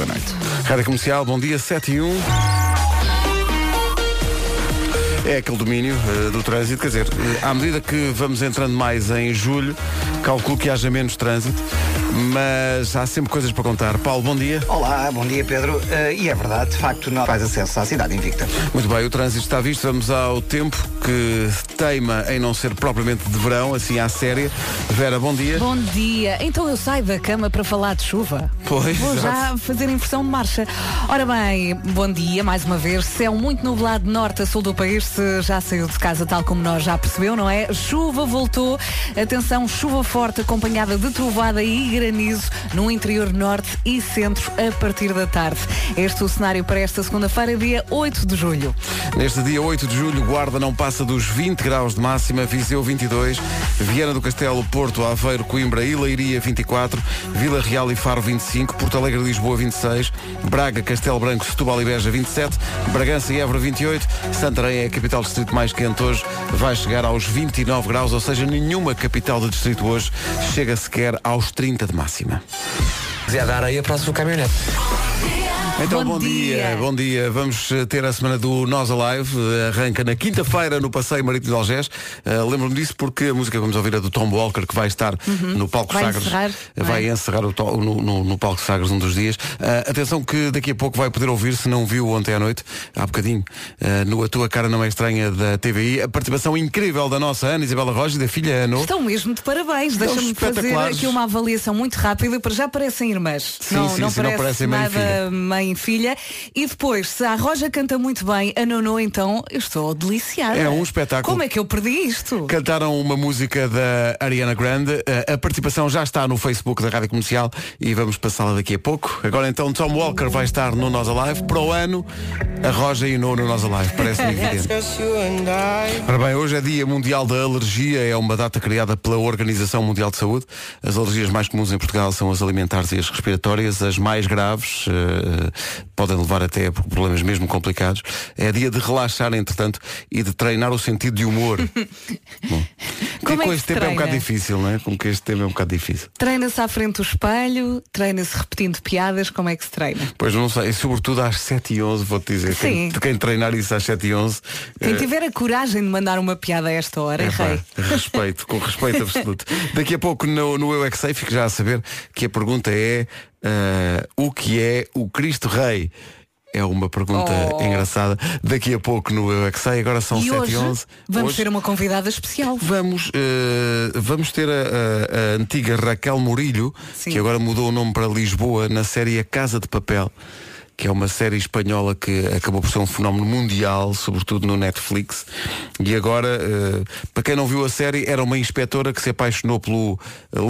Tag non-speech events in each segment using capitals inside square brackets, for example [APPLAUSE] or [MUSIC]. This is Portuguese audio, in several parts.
da noite. Rádio Comercial, bom dia, 7 e 1. É aquele domínio uh, do trânsito, quer dizer, uh, à medida que vamos entrando mais em julho, calculo que haja menos trânsito, mas há sempre coisas para contar. Paulo, bom dia. Olá, bom dia Pedro. Uh, e é verdade, de facto, não faz acesso à cidade invicta. Muito bem, o trânsito está visto. Vamos ao tempo que teima em não ser propriamente de verão, assim à séria. Vera, bom dia. Bom dia. Então eu saio da cama para falar de chuva. Pois, Vou já fazer inversão de marcha. Ora bem, bom dia mais uma vez. Céu muito nublado norte a sul do país. Se já saiu de casa, tal como nós já percebeu, não é? Chuva voltou. Atenção, chuva forte acompanhada de trovada e granizo no interior norte e centro a partir da tarde. Este é o cenário para esta segunda-feira, dia 8 de julho. Neste dia 8 de julho, Guarda não passa dos 20 graus de máxima, Viseu 22, Viana do Castelo, Porto, Aveiro, Coimbra e Leiria 24, Vila Real e Faro 25, Porto Alegre, Lisboa 26, Braga, Castelo Branco, Setúbal e Beja 27, Bragança e Évora 28, Santarém é a capital distrito mais quente hoje, vai chegar aos 29 graus, ou seja, nenhuma capital do distrito hoje chega sequer aos 30 de máxima. a dar areia para a sua caminhonete. Então, Bom bom, dia. dia. bom dia. Vamos eh, ter a semana do Nós Alive. Eh, Arranca na quinta-feira no Passeio Marítimo de Algés. Uh, Lembro-me disso porque a música que vamos ouvir é do Tom Walker, que vai estar no Palco Vai Sagres. encerrar, vai não é? encerrar o to- no, no- no Palco Sagres um dos dias. Uh, atenção que daqui a pouco vai poder ouvir, se não viu ontem à noite, há bocadinho, uh, no A Tua Cara Não É Estranha da TVI, a participação incrível da nossa Ana Isabela Roja e da filha Ano. Estão mesmo de parabéns. Deixa-me fazer aqui uma avaliação muito rápida. Para já parecem irmãs. Sim, não, sim, não sim, não parece parecem mãe e nada. Mãe e filha. E depois, se a Roja canta muito bem, a Nono então, eu estou deliciada. É um espetáculo. Como é que eu perdi isto? Cantaram uma música da Ariana Grande. Eh, A participação já está no Facebook da Rádio Comercial e vamos passá-la daqui a pouco. Agora então Tom Walker vai estar no Nós Alive. Para o ano, a Roja e no no Nós Alive. Parece-me [LAUGHS] evidente. Ora bem, hoje é Dia Mundial da Alergia. É uma data criada pela Organização Mundial de Saúde. As alergias mais comuns em Portugal são as alimentares e as respiratórias. As mais graves eh, podem levar até a problemas mesmo complicados. É dia de relaxar, entretanto, e de treinar o sentido de humor. [LAUGHS] Bom, Como e é com este tempo é um bocado treina? difícil, não é? Como que este tema é um bocado difícil. Treina-se à frente do espelho, treina-se repetindo piadas, como é que se treina? Pois não sei, e sobretudo às 7h11, vou-te dizer. Quem, Sim. quem treinar isso às 7h11. Quem eh, tiver a coragem de mandar uma piada a esta hora, é Epá, rei. respeito, com respeito absoluto. [LAUGHS] Daqui a pouco no, no Eu é que Sei, fico já a saber que a pergunta é ah, o que é o Cristo Rei? É uma pergunta Oh. engraçada. Daqui a pouco no Eu é Sei, agora são E 7 hoje e 11 vamos Hoje ter uma convidada especial. Vamos, eh, vamos ter a, a- a antiga Raquel Murilho, Sim. que agora mudou o nome para Lisboa, na série A Casa de Papel, que é uma série espanhola que acabou por ser um fenómeno mundial, sobretudo no Netflix. E agora, eh, para quem não viu a série, era uma inspetora que se apaixonou pelo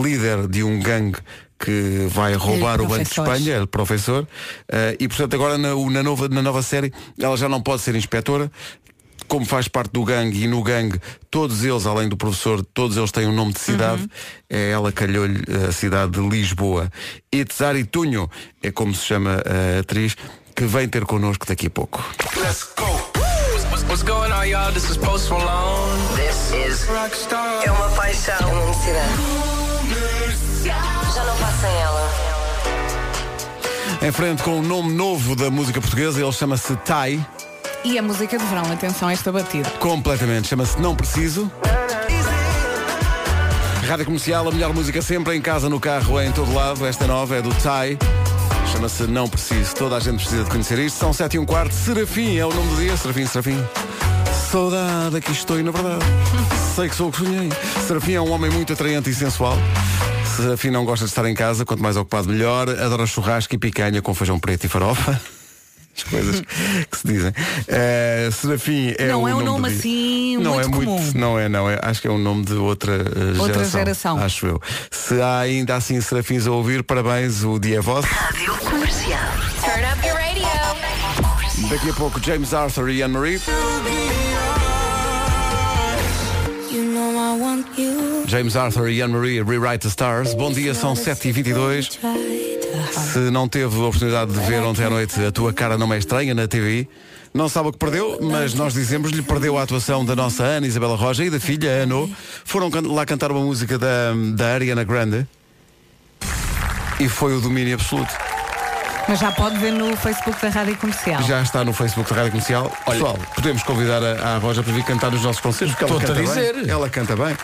líder de um gangue que vai roubar o Banco de. Espanha, é professor, eh, e portanto agora na, na nova, na nova série ela já não pode ser inspetora, como faz parte do gangue e no gangue todos eles, além do professor, todos eles têm um nome de cidade, é ela calhou-lhe a cidade de Lisboa. Itzari Tunho é como se chama a atriz, que vem ter connosco daqui a pouco. Let's go. What's, what's going on, y'all? This is Post Malone. This is Rockstar. é uma paixão, é uma necessidade. Sem ela. Em frente com o nome novo da música portuguesa, ele chama-se Tai, E a música de verão, atenção a esta batida. completamente, chama-se Não Preciso. Rádio Comercial, a melhor música sempre, em casa, no carro, em todo lado. Esta nova é do Tai. Chama-se Não Preciso. Toda a gente precisa de conhecer isto. São 7 e um quarto. Serafim é o nome do dia. Serafim, Serafim. Saudade, aqui estou e na verdade. [LAUGHS] Sei que sou o que sonhei. Serafim é um homem muito atraente e sensual. Serafim não gosta de estar em casa, quanto mais ocupado melhor. Adora churrasco e picanha com feijão preto e farofa. [LAUGHS] As coisas que se dizem. Eh, Serafim é Não o é um nome, nome dia. assim não muito é muito, comum. não é, não é. Acho que é um nome de outra, eh, Outra geração, geração. Acho eu. Se há ainda assim serafins a ouvir, parabéns, o dia é vosso. Rádio Comercial. Turn up your radio. Daqui a pouco James Arthur e Anne-Marie. James Arthur e Anne-Marie Rewrite the Stars. Bom dia, são 7h22. Se não teve a oportunidade de ver ontem à noite a tua cara não é estranha na TV, não sabe o que perdeu, mas nós dizemos-lhe perdeu a atuação da nossa Ana Isabela Roja e da filha Ano. Foram lá cantar uma música da, da Ariana Grande e foi o domínio absoluto. Mas já pode ver no Facebook da Rádio Comercial. Já está no Facebook da Rádio Comercial. Pessoal, podemos convidar a, a Roja para vir cantar nos nossos concertos, porque ela Estou-te canta a dizer. bem. Ela canta bem.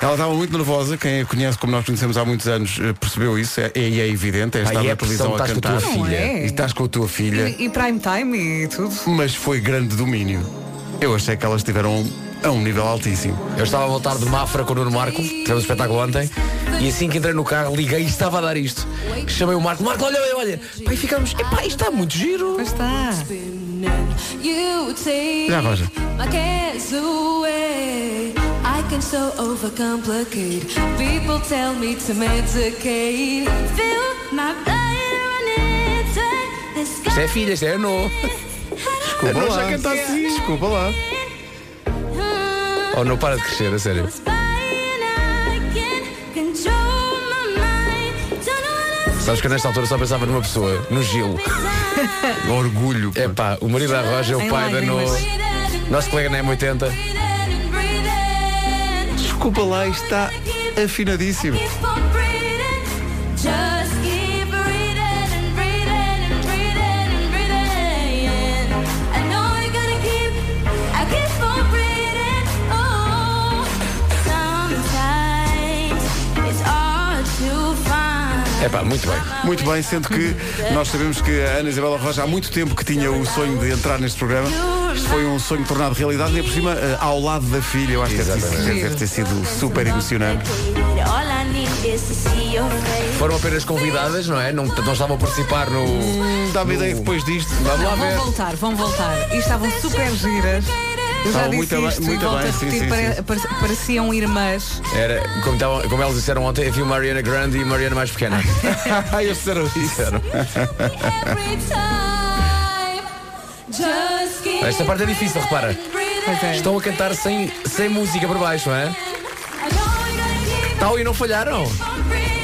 Ela estava muito nervosa, quem a conhece como nós conhecemos há muitos anos eh, percebeu isso, é, e é evidente, é estar é na a televisão pressão, a estás com a cantar. tua Não filha. é? E estás com a tua filha, E, e prime time e tudo. mas foi grande domínio. Eu achei que elas estiveram a um nível altíssimo. Eu estava a voltar de Mafra com o Nuno Marco, tivemos um espetáculo ontem, e assim que entrei no carro, liguei e estava a dar isto. Chamei o Marco, Marco, olha, olha, olha. Pai, ficamos, epá, isto está muito giro. Pois está. Já, Roja. my cares away. I can so overcomplicate. People tell me to medicate. Feel my blood running to the sky. Isto é filha, isto é no. Desculpa lá. assim. Desculpa lá. Oh, não para de crescer, a sério. Sabes que nesta altura só pensava numa pessoa, no Gil. [LAUGHS] Orgulho. É pá, o marido da Roja é o Em pai da No. lágrimas. Nosso colega na M80. Desculpa lá, isto está afinadíssimo. É pá, muito bem. Muito bem, sendo que nós sabemos que a Ana Isabela Roja há muito tempo que tinha o sonho de entrar neste programa. Isto foi um sonho tornado realidade e por cima eh, ao lado da filha. Eu acho que deve ter, Exatamente. deve ter sido super emocionante. Foram apenas convidadas, não é? Não, não estavam a participar no. Dá-me ideia que depois disto. Vamos lá Vão ver. voltar, vão voltar. E estavam super giras. Eu já Estavam disse muito isto bem- e muito volto bem, a sim, repetir, sim, pare- sim. pare- pareciam irmãs. Era, como, estavam- como elas disseram ontem, havia Mariana Grande e Mariana mais pequena. [LAUGHS] Eles disseram isso. Esta parte é difícil, repara. Pois é. Estão a cantar sem, sem música por baixo, não é? Tal e não falharam. on breathing.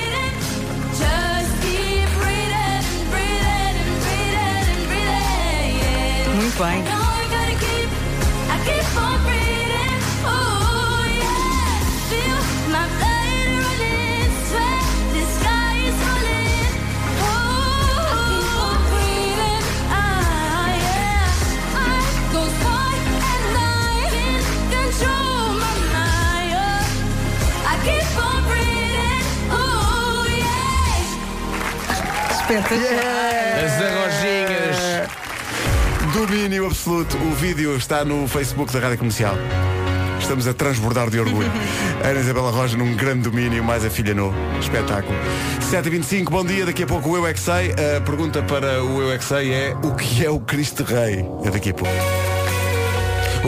Yeah. Espetacular. As arrojinhas. Domínio absoluto. O vídeo está no Facebook da Rádio Comercial. Estamos a transbordar de orgulho. [LAUGHS] Ana Isabela Roja num grande domínio, mais a filha no espetáculo. 7h25, bom dia. Daqui a pouco o Eu É Que Sei. A pergunta para o Eu É Que Sei é o que é o Cristo Rei? É daqui a pouco.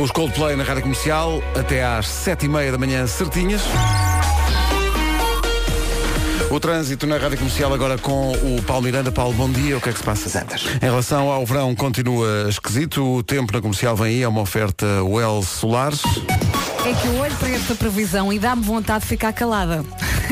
Os Coldplay na Rádio Comercial até às 7h30 da manhã certinhas. O trânsito na Rádio Comercial agora com o Paulo Miranda. Paulo, bom dia. O que é que se passa? Em relação ao verão, continua esquisito. O tempo na comercial vem aí, é uma oferta Wells Solares. É que eu olho para esta previsão e dá-me vontade de ficar calada.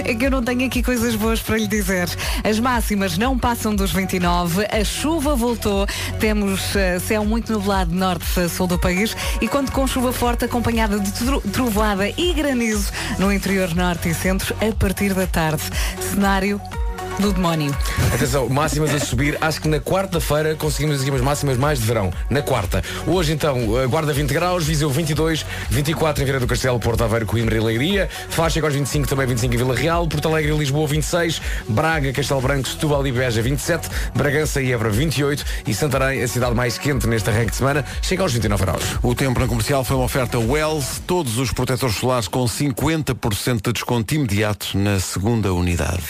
É que eu não tenho aqui coisas boas para lhe dizer. As máximas não passam dos 29, a chuva voltou, temos eh, céu muito nublado norte a sul do país e conto com chuva forte acompanhada de tro- trovoada e granizo no interior norte e centro a partir da tarde. Cenário do demónio. Atenção, máximas a subir. Acho que na quarta-feira conseguimos aqui umas máximas mais de verão. Na quarta. Hoje, então, Guarda 20 graus, Viseu 22, 24 em Vieira do Castelo, Porto Aveiro, Coimbra e Leiria. Faz chega aos 25, também 25 em Vila Real. Porto Alegre e Lisboa 26, Braga, Castelo Branco, Setúbal e Beja 27, Bragança e Évora 28 e Santarém, a cidade mais quente neste arranque de semana, chega aos 29 graus. O tempo na comercial foi uma oferta Wells. Todos os protetores solares com 50% de desconto imediato na segunda unidade.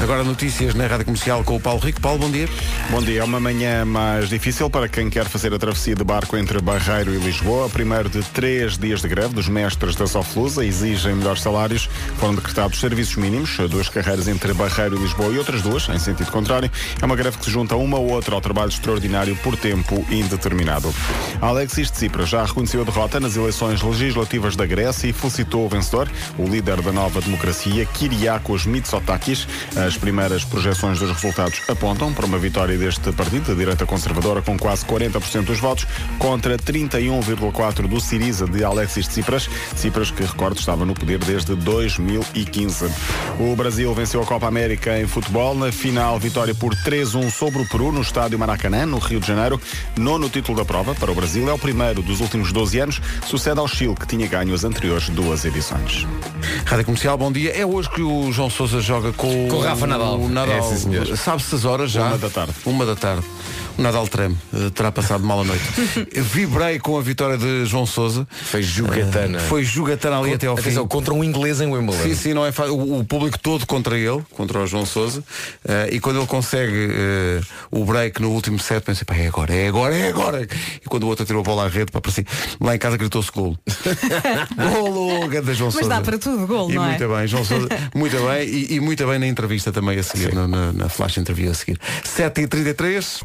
Agora notícias na Rádio Comercial com o Paulo Rico. Paulo, bom dia. Bom dia, é uma manhã mais difícil para quem quer fazer a travessia de barco entre Barreiro e Lisboa. Primeiro de três dias de greve dos mestres da Soflusa exigem melhores salários. Foram decretados serviços mínimos, duas carreiras entre Barreiro e Lisboa e outras duas, em sentido contrário. É uma greve que se junta uma ou outra ao trabalho extraordinário por tempo indeterminado. Alexis Tsipras já reconheceu a derrota nas eleições legislativas da Grécia e felicitou o vencedor, o líder da nova democracia, Kyriakos Mitsotakis. As primeiras projeções dos resultados apontam para uma vitória deste partido, da direita conservadora, com quase 40% dos votos, contra 31,4% do Siriza de Alexis Tsipras. Tsipras, que recordo, estava no poder desde 2015. O Brasil venceu a Copa América em futebol. Na final, vitória por 3-1 sobre o Peru, no estádio Maracanã, no Rio de Janeiro. Nono título da prova para o Brasil. É o primeiro dos últimos 12 anos. Sucede ao Chile, que tinha ganho as anteriores duas edições. Rádio Comercial, bom dia. É hoje que o João Sousa joga com, Com o Rafa Nadal. O Nadal. É. Sabe-se as horas já? Uma da tarde. Uma da tarde. Nadal treme. Eh, terá passado mal a noite. [LAUGHS] Vibrei com a vitória de João Sousa. Foi jogatana. Foi jogatana ali até ao fim. Atenção, contra um inglês em Wimbledon. Sim, sim, não é fácil. O, o público todo contra ele, contra o João Sousa. eh, e quando ele consegue eh, o break no último set, pensei, pá, é agora, é agora, é agora. E quando o outro tirou a bola à rede, para assim, lá em casa gritou-se golo. [LAUGHS] golo, grande João Mas Sousa. dá para tudo, gol, E não é? muito bem, João Sousa, muito bem. E, e muito bem na entrevista também a seguir, na, na, na flash interview a seguir. 7h33.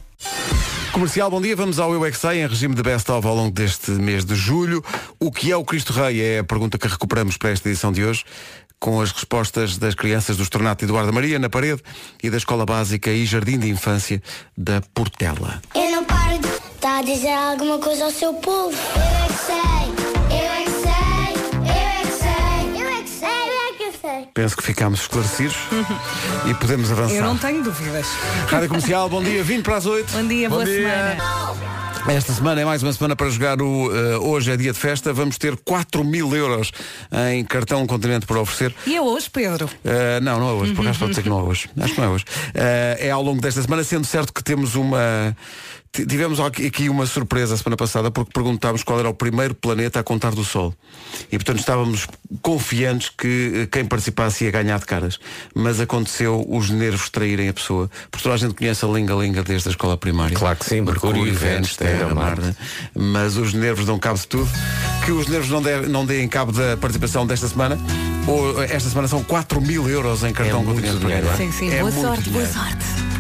Comercial, bom dia. Vamos ao Eu é em regime de best-of ao longo deste mês de julho. O que é o Cristo Rei? É a pergunta que recuperamos para esta edição de hoje, com as respostas das crianças do Estornato Eduardo Maria, na parede, e da Escola Básica e Jardim de Infância da Portela. Eu não paro de estar a dizer alguma coisa ao seu povo. Eu é que sei, sei. Penso que ficámos esclarecidos e podemos avançar. Eu não tenho dúvidas. Rádio Comercial, bom dia, 20 para as 8. Bom dia, boa dia. semana. Esta semana é mais uma semana para jogar o eh, Hoje é Dia de Festa. Vamos ter 4 mil euros em cartão continente para oferecer. E é hoje, Pedro? Uh, não, não é hoje, por acaso pode ser que não é hoje. Acho que não é hoje. Uh, é ao longo desta semana, sendo certo que temos uma. Tivemos aqui uma surpresa a semana passada porque perguntámos qual era o primeiro planeta a contar do Sol. E portanto estávamos confiantes que eh, quem participasse ia ganhar de caras. Mas aconteceu os nervos traírem a pessoa. Porque toda a gente conhece a linga-linga desde a escola primária. Claro que sim, Mercúrio, Vênus, Terra, Marte. Mas os nervos dão cabo de tudo. Que os nervos não, deve- não deem cabo da participação desta semana. Ou, esta semana são 4 mil euros em cartão É não é? Sim, sim. É boa sorte, boa dinheiro. sorte.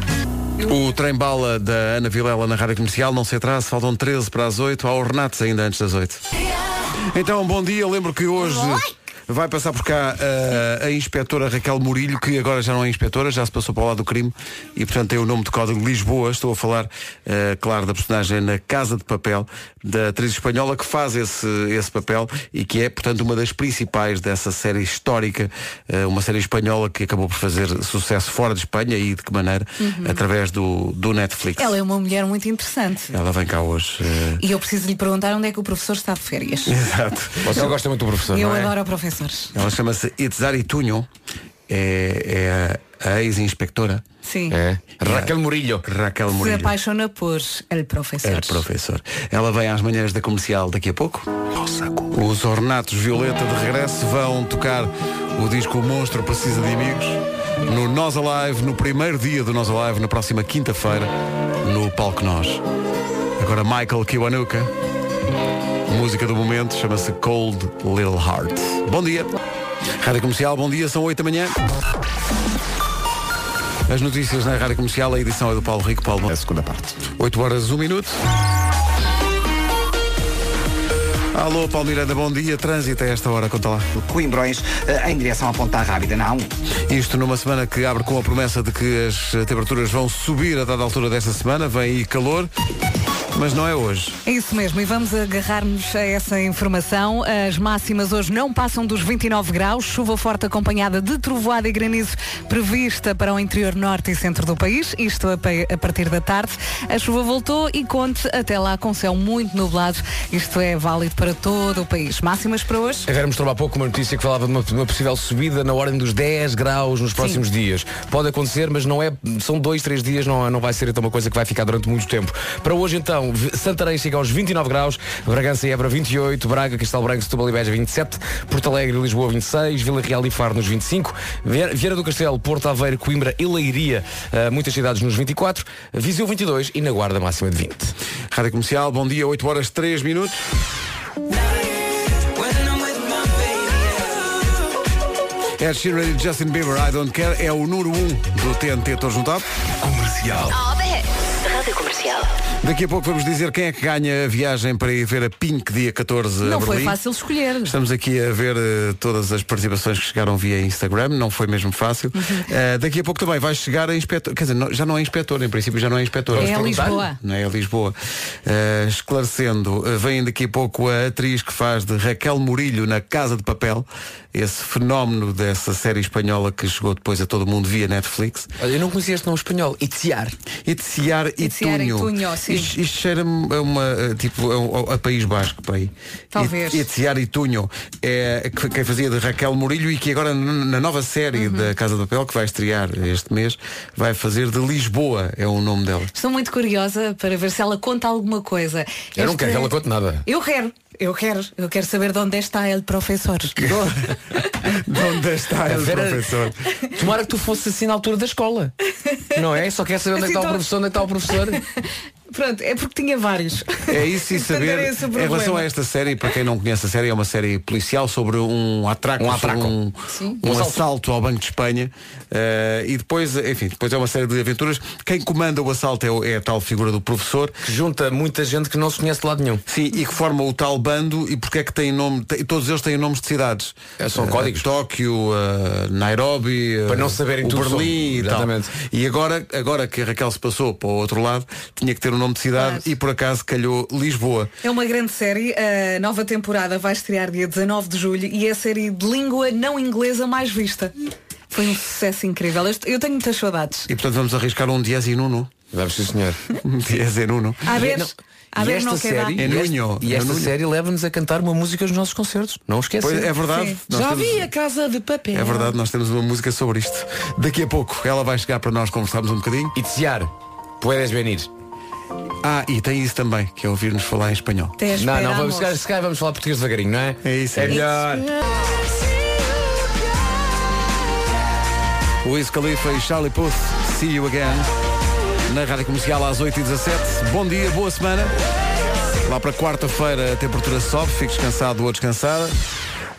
O trem-bala da Ana Vilela na Rádio Comercial. Não se atrasa, faltam 13 para as 8, há ornatos ainda antes das 8. Então, bom dia, lembro que hoje vai passar por cá uh, a inspetora Raquel Murilho, que agora já não é inspetora, já se passou para o lado do crime e portanto tem o nome de código Lisboa. Estou a falar, uh, claro, da personagem na Casa de Papel, da atriz espanhola que faz esse, esse papel e que é, portanto, uma das principais dessa série histórica, uh, uma série espanhola que acabou por fazer sucesso fora de Espanha e de que maneira? Através do, do Netflix. Ela é uma mulher muito interessante. Ela vem cá hoje. uh, E eu preciso lhe perguntar onde é que o professor está de férias. [LAUGHS] Exato. Você gosta muito do professor, Eu não é? adoro Ela chama-se Itzari Tunho, é, é a ex-inspectora Sim. É. Raquel Murillo. Raquel Se Murillo. apaixona por el professor. É professor. Ela vem às manhãs da comercial daqui a pouco. Os Ornatos Violeta de regresso vão tocar o disco O Monstro Precisa de Amigos no Nós Alive, no primeiro dia do Nós Alive, na próxima quinta-feira, no Palco Nós. Agora Michael Kiwanuka. Música do momento chama-se Cold Little Heart. Bom dia. Rádio Comercial, bom dia, são 8 da manhã. As notícias na Rádio Comercial, a edição é do Paulo Rico. Paulo, É a segunda parte. 8 horas, 1 minuto. Alô, Paulo Miranda, bom dia. Trânsito a esta hora, conta lá. Coimbrões eh, em direção à Ponta Rábida, não? Isto numa semana que abre com a promessa de que as temperaturas vão subir a dada altura desta semana. Vem aí calor, mas não é hoje. É isso mesmo, e vamos agarrar-nos a essa informação. As máximas hoje não passam dos 29 graus, chuva forte acompanhada de trovoada e granizo prevista para o interior norte e centro do país, isto a, partir da tarde. A chuva voltou e conte até lá com céu muito nublado, isto é válido para todo o país. Máximas para hoje? A Vera mostrou há pouco uma notícia que falava de uma, de uma possível subida na ordem dos 10 graus nos próximos dias. Pode acontecer, mas não é. São dois, três dias, não, não vai ser então uma coisa que vai ficar durante muito tempo. Para hoje, então, Santarém chega aos 29 graus, Bragança e Évora 28, Braga, Castelo Branco, Setúbal e Beja 27, Porto Alegre e Lisboa 26, Vila Real e Faro nos 25, Vie- Vieira do Castelo, Porto Aveiro, Coimbra e Leiria, eh, muitas cidades nos 24, Viseu 22 e na Guarda máxima de 20. Rádio Comercial, bom dia, 8 horas, 3 minutos. Ed Sheeran e Justin Bieber, I Don't Care, é o número 1 do TNT Todos the hits. Rádio Comercial. Daqui a pouco vamos dizer quem é que ganha a viagem para ir ver a Pink dia 14 Não a foi Berlim. fácil escolher. Estamos aqui a ver eh, todas as participações que chegaram via Instagram, não foi mesmo fácil. Eh, daqui a pouco também vai chegar a inspetor, quer dizer, não- já não é inspetor, em princípio já não é inspetor. É a? Lisboa. Não é a Lisboa. Eh, esclarecendo, vem daqui a pouco a atriz que faz de Raquel Murilho na Casa de Papel, esse fenómeno dessa série espanhola que chegou depois a todo mundo via Netflix. Olha, eu não conhecia este nome espanhol. Itziar. Itziar e e Tunho. Tunho, sim. Isto, isto cheira-me a uma, tipo, a, um- a País Basco, para aí. Talvez. It- Itziar e Tunho. É que- quem fazia de Raquel Murilho e que agora na nova série Uhum. da Casa de Papel, que vai estrear este mês, vai fazer de Lisboa, é o nome dela. Estou muito curiosa para ver se ela conta alguma coisa. Eu não Este- quero que ela conte nada. Eu quero, eu quero, eu quero saber de onde está ele professor. [LAUGHS] De onde está o Vera- professor? Tomara que tu fosse assim na altura da escola. Não é? Só quer saber onde é que está o Assim, professor, onde é que está o professor. [LAUGHS] Pronto, é porque tinha vários. É isso e [LAUGHS] saber em relação a esta série, para quem não conhece a série, é uma série policial sobre um atraco, Um atraco. um, um Um assalto. assalto ao Banco de Espanha eh, e depois, enfim, depois é uma série de aventuras. Quem comanda o assalto é, é a tal figura do professor. Que junta muita gente que não se conhece de lado nenhum. Sim, e que forma o tal bando e porque é que tem nome, tem- todos eles têm nomes de cidades. É, são Eh, códigos. Tóquio, eh, Nairobi, eh, Para não saberem o tudo Berlim e tal. Exatamente. E agora, agora que a Raquel se passou para o outro lado, tinha que ter um nome de cidade Claro. e por acaso calhou Lisboa. É uma grande série, a nova temporada vai estrear dia 19 de julho e é a série de língua não inglesa mais vista. Foi um sucesso incrível. Eu tenho muitas saudades. E portanto vamos arriscar um diez e nuno. Vamos sim, senhor. [LAUGHS] Um diez e nuno. A ver, não- a e ver esta série, É e esta- Nuno, e é esta Nuno. série leva-nos a cantar uma música nos nossos concertos. Não esquece. Pois é verdade. Nós Já temos- vi a casa de papel. É verdade, nós temos uma música sobre isto. Daqui a pouco ela vai chegar para nós conversarmos um bocadinho. Itziar. Puedes venir. Ah, e tem isso também, que é ouvir-nos falar em espanhol. Não, não, vamos, se calhar- se calhar vamos falar português devagarinho, não é? É isso, é É melhor. Wiz Khalifa e Charlie Puth, See You Again. Na Rádio Comercial às 8h17. Bom dia, boa semana. Lá para quarta-feira a temperatura sobe, fique descansado ou descansada.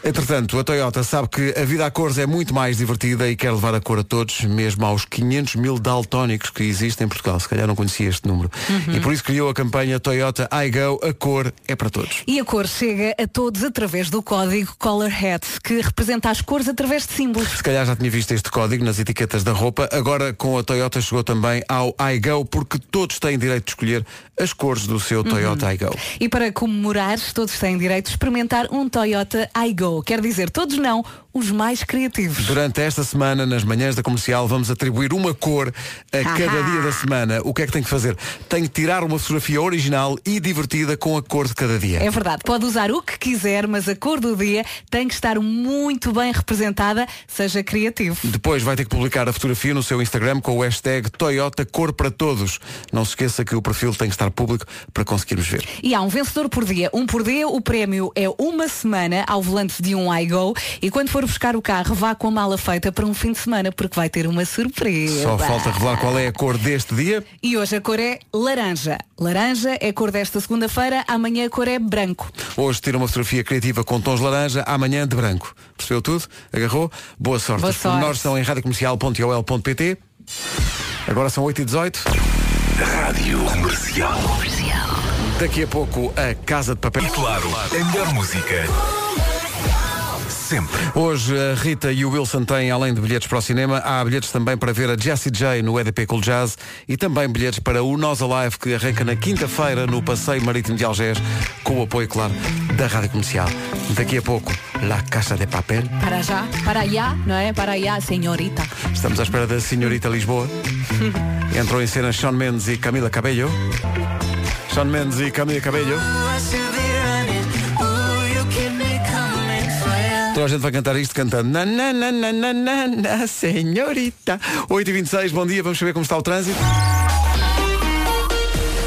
Entretanto, a Toyota sabe que a vida a cores é muito mais divertida e quer levar a cor a todos, mesmo aos 500 mil daltónicos que existem em Portugal. Se calhar não conhecia este número. E por isso criou a campanha Toyota iGo, a cor é para todos. E a cor chega a todos através do código Color Hat, que representa as cores através de símbolos. Se calhar já tinha visto este código nas etiquetas da roupa, agora com a Toyota chegou também ao iGo, porque todos têm direito de escolher as cores do seu Toyota iGo. E para comemorar, todos têm direito de experimentar um Toyota iGo. Quer dizer, todos não, os mais criativos. Durante esta semana, nas manhãs da comercial, vamos atribuir uma cor a cada Ahá. dia da semana. O que é que tem que fazer? Tem que tirar uma fotografia original e divertida com a cor de cada dia. É verdade, pode usar o que quiser, mas a cor do dia tem que estar muito bem representada, seja criativo. Depois vai ter que publicar a fotografia no seu Instagram com o hashtag Toyota Cor para Todos. Não se esqueça que o perfil tem que estar público para conseguirmos ver. E há um vencedor por dia. Um por dia, o prémio é uma semana ao volante de um iGo. E quando for buscar o carro, vá com a mala feita para um fim de semana, porque vai ter uma surpresa. Só falta revelar qual é a cor deste dia. E hoje a cor é laranja. Laranja é a cor desta segunda-feira, amanhã a cor é branco. Hoje tira uma fotografia criativa com tons laranja, amanhã de branco. Percebeu tudo? Agarrou? Boa sorte. Boa Os sorte. pormenores estão em radiocomercial.ol.pt Agora são 8h18. Rádio Comercial. Daqui a pouco a Casa de Papel. E claro, a melhor música. Sempre. Hoje a Rita e o Wilson têm, além de bilhetes para o cinema, há bilhetes também para ver a Jessie J no EDP Cool Jazz e também bilhetes para o Nós Alive que arranca na quinta-feira no Passeio Marítimo de Algés com o apoio, claro, da Rádio Comercial. Daqui a pouco, La Casa de Papel. Para já, para allá, não é? Para allá, senhorita. Estamos à espera da Senhorita Lisboa. [LAUGHS] Entrou em cena Sean Mendes e Camila Cabello. Sean Mendes e Camila Cabello. A gente vai cantar isto cantando. Na, na, na, na, na, na, senhorita. 8h26, bom dia, vamos saber como está o trânsito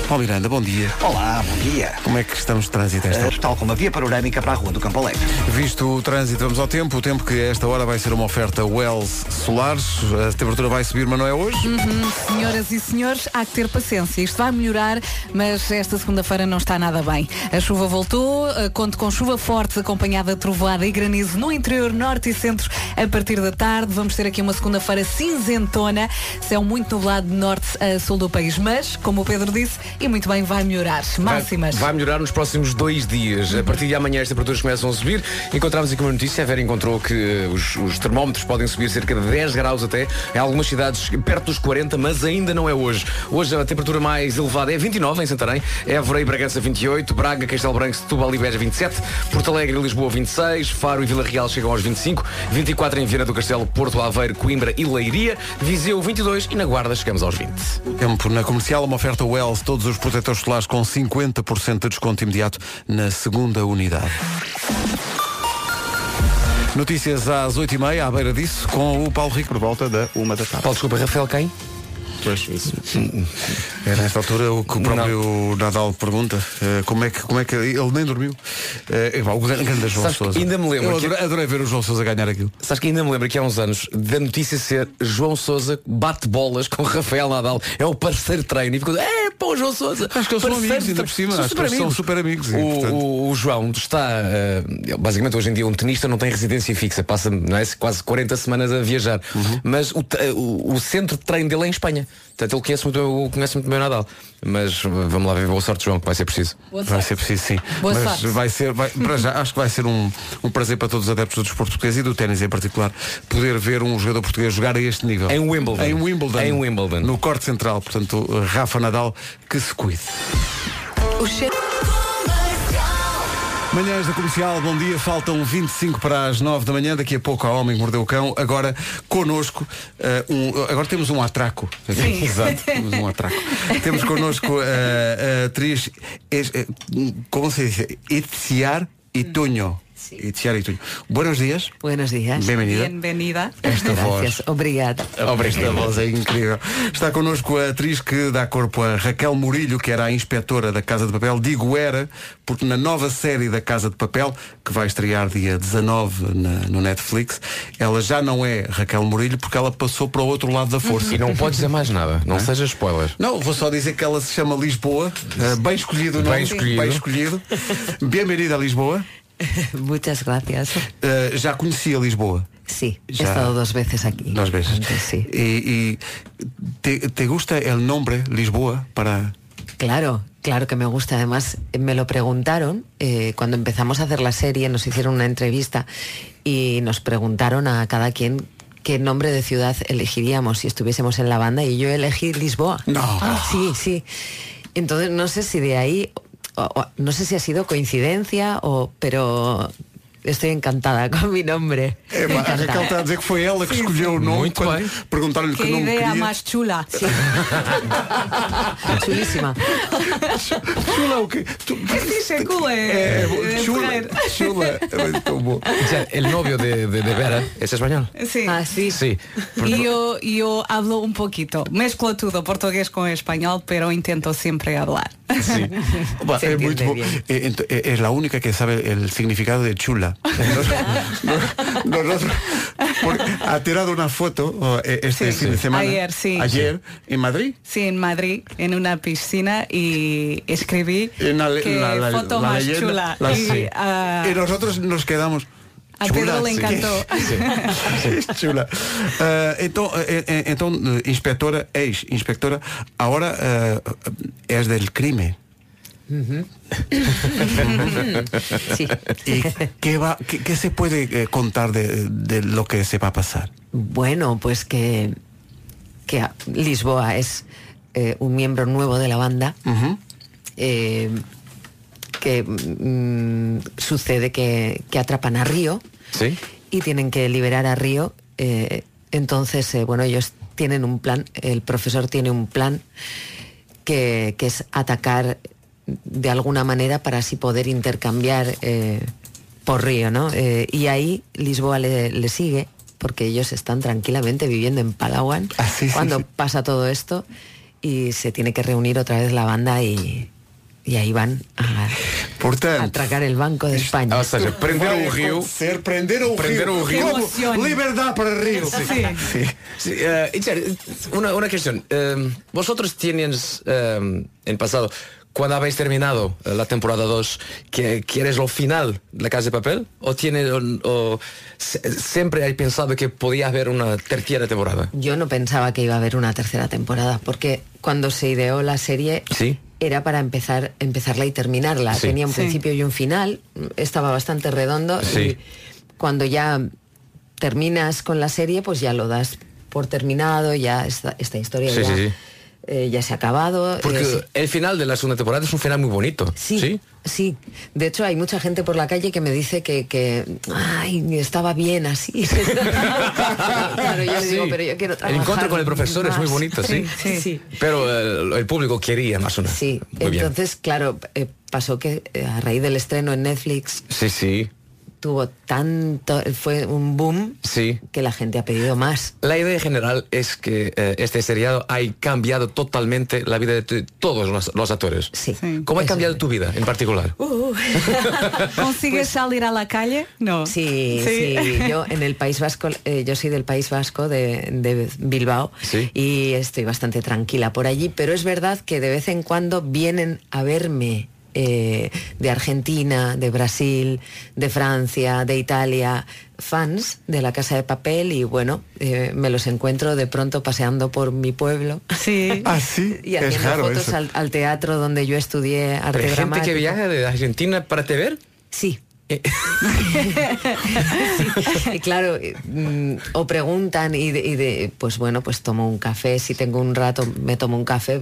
Paulo Miranda, bom dia. Olá, bom dia. Como é que estamos de trânsito esta hora? Uh, tal como a via panorâmica para a Rua do Campo Alegre. Visto o trânsito, vamos ao tempo. O tempo que esta hora vai ser uma oferta Wells Solares. A temperatura vai subir, mas não é hoje. Uhum, senhoras e senhores, há que ter paciência. Isto vai melhorar, mas esta segunda-feira não está nada bem. A chuva voltou, eh, conto com chuva forte, acompanhada de trovoada e granizo no interior, norte e centro a partir da tarde. Vamos ter aqui uma segunda-feira cinzentona, céu muito nublado de norte a sul do país. Mas, como o Pedro disse, e muito bem, vai melhorar. Máximas. Vai, vai melhorar nos próximos dois dias. A partir de amanhã as temperaturas começam a subir. Encontramos aqui uma notícia, a Vera encontrou que eh, os, os termómetros podem subir cerca de 10 graus até. Em algumas cidades perto dos 40, mas ainda não é hoje. Hoje a temperatura mais elevada é 29 em Santarém, Évora e Bragança 28, Braga, Castelo Branco, Setúbal e Beja 27, Porto Alegre e Lisboa 26, Faro e Vila Real chegam aos 25, 24 em Viana do Castelo, Porto Aveiro, Coimbra e Leiria, Viseu 22 e na Guarda chegamos aos 20. Tempo na comercial, uma oferta Wells, todos os protetores solares com 50% de desconto imediato na segunda unidade. Notícias às 8h30, à beira disso, com o Paulo Rico. Por volta da uma da tarde. Paulo, desculpa, Rafael quem? Pois, isso. É nesta altura o que o próprio Nadal pergunta eh, como é que como é que ele nem dormiu. Eh, epá, o grande grande João Sabes que Sousa. ainda me lembro Eu que- adorei, adorei ver o João Sousa ganhar aquilo. Sabes que ainda me lembro que há uns anos da notícia ser João Sousa bate bolas com Rafael Nadal. É o parceiro de treino. E ficou, é, [LAUGHS] pô, o João Sousa. Acho que eles são amigos, ainda treino." por cima. São super eles são amigos. super amigos. O, o- o João está, eh, basicamente hoje em dia um tenista não tem residência fixa, passa não é, quase 40 semanas a viajar. Uhum. Mas o, o- o centro de treino dele é em Espanha. Portanto, ele conhece muito, bem- conhece muito bem o Nadal. Mas eh, vamos lá ver, boa sorte, João, que vai ser preciso. Boa Vai sorte. ser preciso sim. Boa Mas sorte. vai ser, vai, para já, acho que vai ser um, um prazer para todos os adeptos do desporto português e do ténis em particular, poder ver um jogador português jogar a este nível. Em Wimbledon. Em Wimbledon. Em Wimbledon. No corte central. Portanto, Rafa Nadal, que se cuide. O cheiro... Manhãs da Comercial, bom dia. Faltam 25 para as 9 da manhã. Daqui a pouco ao Homem que Mordeu o Cão. Agora, connosco, eh, um, agora temos um atraco. [LAUGHS] Exato, temos um atraco. [LAUGHS] temos connosco eh, a atriz, es- eh, como se diz? Itziar Ituño. Itziar Ituño. Buenos días. Buenos días. Bem-vinda. Bem-vinda. Esta voz. Gracias. Obrigada. Esta voz é incrível. Está connosco a atriz que dá corpo a Raquel Murilho, que era a inspetora da Casa de Papel. Digo era, porque na nova série da Casa de Papel, que vai estrear dia 19 na- no Netflix, ela já não é Raquel Murilho, porque ela passou para o outro lado da força. E não pode dizer mais nada. Não É? seja spoiler. Não, vou só dizer que ela se chama Lisboa. eh, bem escolhido o nome. Bem escolhido. Bem escolhido. Bem-vinda a Lisboa. [LAUGHS] Muchas gracias. Eh, já conhecia Lisboa. Sí, he Ya. estado dos veces aquí. Dos veces. Antes, sí. Y, y te, te gusta el nombre Lisboa para Claro, claro que me gusta. Además, me lo preguntaron eh, cuando empezamos a hacer la serie, nos hicieron una entrevista y nos preguntaron a cada quien qué nombre de ciudad elegiríamos si estuviésemos en la banda y yo elegí Lisboa. No. Sí, sí. Entonces no sé si de ahí, no sé si ha sido coincidencia o, pero estoy encantada [LAUGHS] con mi nombre. É, pá, a Raquel está a dizer que foi ela que escolheu o nome Muito quando bem. perguntaram-lhe que, Que nome ideia queria. mais chula. [LAUGHS] Chulísima. Chula o quê? Tu- É fixe, é cool, é- É, é chula, chula. É [LAUGHS] el novio de, de, de Vera es español. Sí. Ah, sí. Sí. Y yo, yo hablo un poquito, mezclo todo, portugués con español, pero intento siempre hablar. Sí. É bom. bien. É, ent- é, é la única que sabe el significado de chula. Nos- Nosotros, porque ha tirado una foto oh, eh, este Sí. fin de Sí. semana. Ayer, sí. Ayer en Madrid. Sí, en Madrid, en una piscina y escribí En la, que la- la- foto más leyenda, chula. la- y, sí. ah, Y nosotros nos quedamos. a chula, Pedro le sí. encantó. Sí, [LAUGHS] chula. Ah, então, eh, eh, então, eh, inspectora, ex-inspectora, ahora eh, es del crimen. [LAUGHS] Sí. ¿Y qué, va, qué, qué se puede eh, contar de, de lo que se va a pasar? Bueno, pues que, que Lisboa es eh, un miembro nuevo de la banda. Eh, que mm, sucede que, que atrapan a Río Sí. y tienen que liberar a Río. eh, entonces, bueno, ellos tienen un plan, el profesor tiene un plan que, que es atacar de alguna manera para así poder intercambiar eh, por Río, ¿no? Eh, y ahí Lisboa le, le sigue, porque ellos están tranquilamente viviendo en Palawan Ah, sí, cuando sí. pasa todo esto. y se tiene que reunir otra vez la banda y, y ahí van a, Portanto, a atracar el Banco de España. Ou seja, prenderam Vai o rio. acontecer, prenderam o Prenderam rio. o rio. Como? Emocione. Liberdade para Rio. Sí. Sí, eh, una, una cuestión. ¿Vosotros tienes en pasado, cuando habéis terminado eh, la temporada 2, que quieres lo final de la Casa de Papel? ¿O, tiene, o, siempre hay pensado que podía haber una tercera temporada? Yo no pensaba que iba a haber una tercera temporada, porque cuando se ideó la serie Sí. era para empezar, empezarla y terminarla. Sí. Tenía un Sí. principio y un final, estaba bastante redondo Sí. y cuando ya terminas con la serie, pues ya lo das por terminado, ya esta, esta historia Sí, ya, sí, sí. Eh, ya se ha acabado. Porque eh, sí. el final de la segunda temporada es un final muy bonito. Sí, sí, De hecho, hay mucha gente por la calle que me dice que, que ay, estaba bien así. [LAUGHS] claro, yo le digo, pero yo quiero El trabajar encuentro con el profesor es muy más". bonito, sí. [LAUGHS] Sí. Pero el público quería más o menos. Sí, Muy bien. entonces, claro, eh, pasó que a raíz del estreno en Netflix Sí, sí, tuvo tanto, fue un boom sí. que la gente ha pedido más. La idea general es que eh, este seriado ha cambiado totalmente la vida de todos los, los actores. Sí. ¿Cómo ha cambiado es. tu vida en particular? [LAUGHS] ¿Consigues salir a la calle? No. Pues Sí, sí, yo en el País Vasco, eh, yo soy del País Vasco, de, de Bilbao, Sí. y estoy bastante tranquila por allí, pero es verdad que de vez en cuando vienen a verme eh, de Argentina, de Brasil, de Francia, de Italia, fans de la Casa de Papel y bueno, eh, me los encuentro de pronto paseando por mi pueblo. Sí. [LAUGHS] Ah, sí. Y es haciendo raro fotos al, al teatro donde yo estudié arte ¿Pero hay gente que viaja de Argentina para te ver? Sí. Eh, [LAUGHS] Y claro, mm, o preguntan y de, y de, pues bueno, pues tomo un café, si tengo un rato me tomo un café.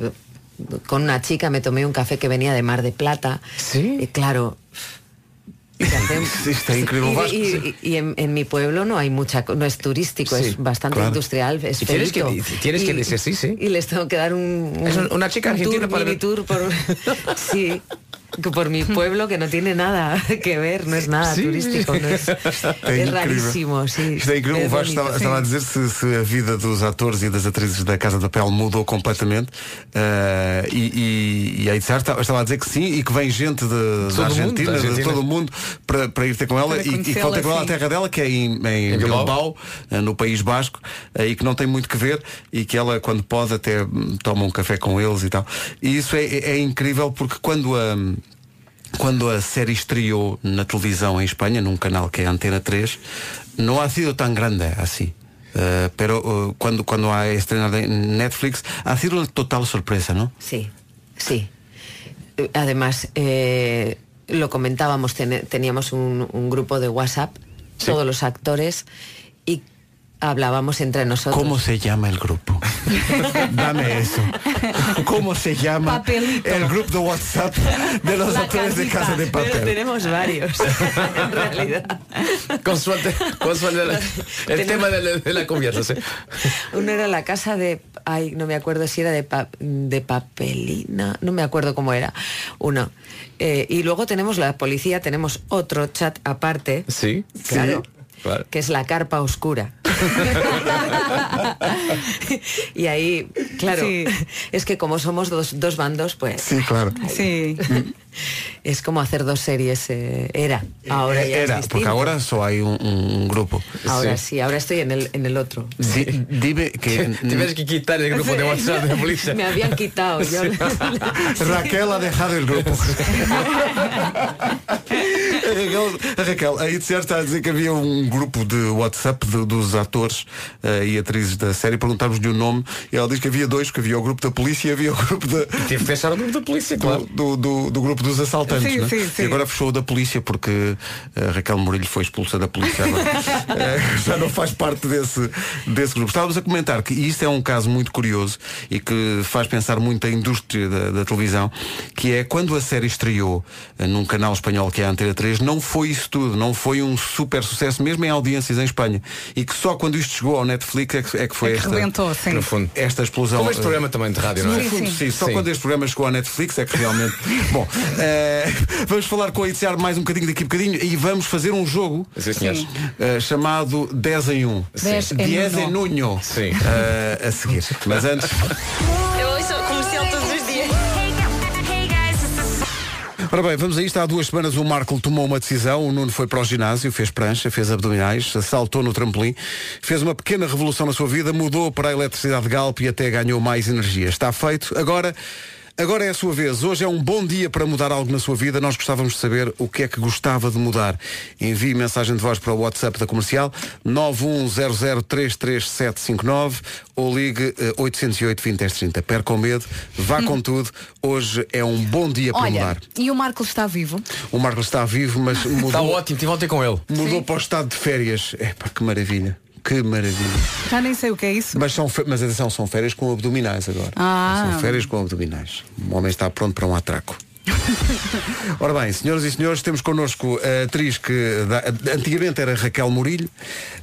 Con una chica me tomé un café que venía de Mar de Plata. Sí. Y claro. [LAUGHS] Sí, está increíble. [LAUGHS] Y, y- sí. y en, en mi pueblo no hay mucha, no es turístico, Sí, es bastante claro. industrial, es Y tienes que- tienes que Y- decir sí, sí. Y les tengo que dar un, una chica un argentina tour, para tour por [LAUGHS] sí, por mi pueblo que no tiene nada que ver, no es nada Sí. turístico, no es, [LAUGHS] É raríssimo, sí. Isto é incrível. É O Vasco estava, estava a dizer se, se a vida dos atores e das atrizes da Casa de Papel mudou completamente. eh, e, e, e a Itzar estava, estava a dizer que sim e que vem gente de, da mundo, da Argentina, de Argentina. todo o mundo, para, para ir ter com ela Para e, e que ter com ela à sim. terra dela, que é em, em Em Bilbao. Bilbao, eh, no País Basco, eh, e que não tem muito que ver e que ela, quando pode, até hum, toma um café com eles e tal. E isso é, é- é incrível porque quando a. Quando a série estreou na televisão em Espanha, num canal que é Antena 3, não ha sido tan grande así. Eh, pero eh, cuando, cuando ha estrenado en Netflix ha sido una total sorpresa, ¿no? Sí, sí. Eh, Además, eh, lo comentábamos, ten- teníamos un, un grupo de WhatsApp, todos los actores, y hablábamos entre nosotros. ¿Cómo se llama el grupo? [LAUGHS] Dame eso. ¿Cómo se llama Papelito. el grupo de WhatsApp de los La actores de. Casa de Pero Papel? tenemos varios, [LAUGHS] en realidad. Con suerte, con suerte la- el tema de la, de la conversa, sí. Uno era la casa de, ay, no me acuerdo si era de, pa- de papelina, no me acuerdo cómo era. Uno. Eh, y luego tenemos la policía, tenemos otro chat aparte. Sí, Claro. claro. Que es la carpa oscura. [LAUGHS] y ahí, claro, Sí. es que como somos dos, dos bandos, pues Sí, claro. Sí. [LAUGHS] es como hacer dos series. eh, era. Ahora ya es Era, porque ahora solo hay un, un grupo. Ahora sí. ahora estoy en el, en el otro. Di- dime que [LAUGHS] Tienes que quitar el grupo de WhatsApp de policía. Me habían quitado. yo- Raquel ha dejado el grupo. A Raquel, a Raquel, a Itziar está a dizer que havia um grupo de WhatsApp de- dos atores eh, e atrizes da série. Perguntámos-lhe o nome e ela diz que havia dois, que havia o grupo da polícia e havia o grupo da, Tive que pensar no grupo da polícia, claro. do, do, do grupo dos assaltantes. Sim, não é? sim, sim. E agora fechou o da polícia porque a Raquel Morilho foi expulsa da polícia agora. [LAUGHS] Eh, já não faz parte desse, desse grupo. Estávamos a comentar que isso é um caso muito curioso e que faz pensar muito a indústria da, da televisão, que é quando a série estreou eh, num canal espanhol que é a Antena 3, não foi isso tudo, não foi um super sucesso, mesmo em audiências em Espanha. E que só quando isto chegou ao Netflix é que, é que foi É que esta, rebentou, sim. No fundo. esta explosão. Como este programa também de rádio, não no é? fundo, sim, só Sim. quando este programa chegou à Netflix é que realmente. [LAUGHS] Bom, eh, vamos falar com a Itziar mais um bocadinho daqui a bocadinho e vamos fazer um jogo Sim, eh, chamado 10 em 1. Dez em 10 em uno. Nuno. Sim. Eh, a seguir. Mas antes. [LAUGHS] Ora bem, vamos a isto. Há duas semanas o Marco tomou uma decisão. O Nuno foi para o ginásio, fez prancha, fez abdominais, saltou no trampolim, fez uma pequena revolução na sua vida, mudou para a eletricidade de Galp e até ganhou mais energia. Está feito. Agora. Agora é a sua vez. Hoje é um bom dia para mudar algo na sua vida. Nós gostávamos de saber o que é que gostava de mudar. Envie mensagem de voz para o WhatsApp da comercial 910033759 ou ligue eh, 808 2030. Perca o medo, vá com tudo. Hoje é um bom dia para Olha, mudar. e o Marcos está vivo? O Marco está vivo, mas [LAUGHS] mudou, Está ótimo, tive ontem com ele. mudou para o estado de férias. Epá, que maravilha. Que maravilha. Já nem sei o que é isso. Mas, são, mas atenção, são férias com abdominais agora. Ah. São férias com abdominais. O homem está pronto para um atraco. [LAUGHS] Ora bem, senhoras e senhores, temos connosco a atriz que da- antigamente era Raquel Murilho,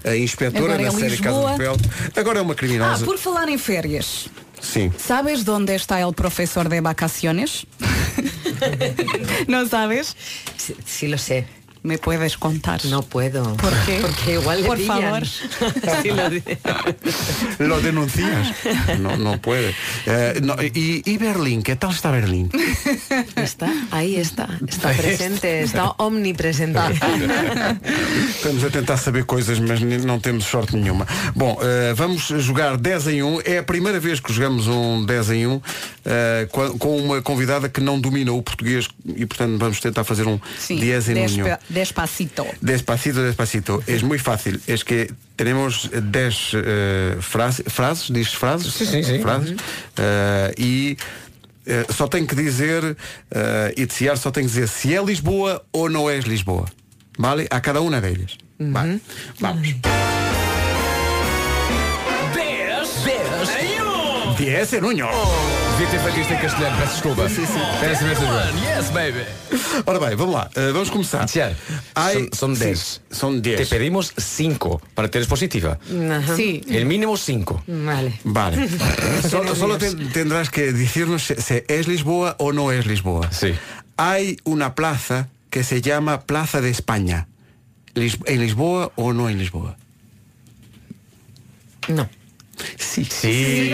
a inspetora Agora na é série Casa Lisboa. de Papel. Agora é uma Ah, criminosa. por falar em férias. Sim. ¿Sabes dónde está el profesor de vacaciones? [LAUGHS] ¿No sabes? Sí, sí lo sé. ¿Me puedes contar? No puedo. ¿Por qué? Porque igual le Por pillan. favor. [LAUGHS] Sí lo di- [LAUGHS] Lo denuncias. No, no puede. Eh, no, y, y Berlín, ¿qué tal está Berlín? [LAUGHS] Está, ahí está. Está presente, está omnipresente. Estamos a tentar saber coisas, mas não temos sorte nenhuma. Bom, eh, vamos jogar 10 em 1. É a primeira vez que jogamos um 10 em 1 eh, com uma convidada que não domina o português e, portanto, vamos tentar fazer um Sí, 10 em 1. Despa- despacito. Despacito, despacito. Es muy fácil. Es que tenemos 10 eh, frase- frases, diz frases? Sim, sim, sim. Frases. Eh, e eh, só tenho que dizer, eh, Itziar só tem que dizer se é Lisboa ou não é Lisboa. Vale? A cada uma delas. Vale. Vamos. 10 em 1. Devia ter feito isto em castelhano, peço desculpa. Sim, sim. Peço imensa ajuda. Yes, baby. Ora bem, vamos lá. Eh, vamos começar. Tiago, Ai, son, son sim, 10. Son Te 10. pedimos 5 para teres positiva. Ajá. Sí. El mínimo 5. Vale. Vale. [LAUGHS] solo solo ten- tendrás que decirnos si, si es Lisboa o no es Lisboa. Sí. Hay una plaza que se llama Plaza de España. Lis- ¿En Lisboa o no en Lisboa? No. Sí. Sí.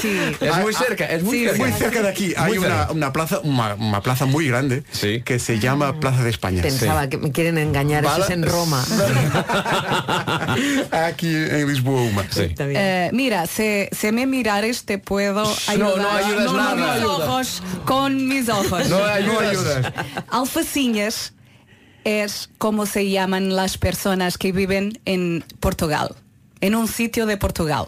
Sí. Es muy cerca, es muy Sí, cerca. Muy cerca de aquí hay una, plaza, una, una plaza muy grande Sí. que se llama Plaza de España. Pensaba que me quieren engañar, eso es en Roma. [LAUGHS] Aquí en Lisboa. Eh, mira, si, si me mirares te puedo ayudar. no ayudas con nada. mis ojos, con mis ojos. No ayudas. Alfacinhas es como se llaman las personas que viven en Portugal, en un sitio de Portugal.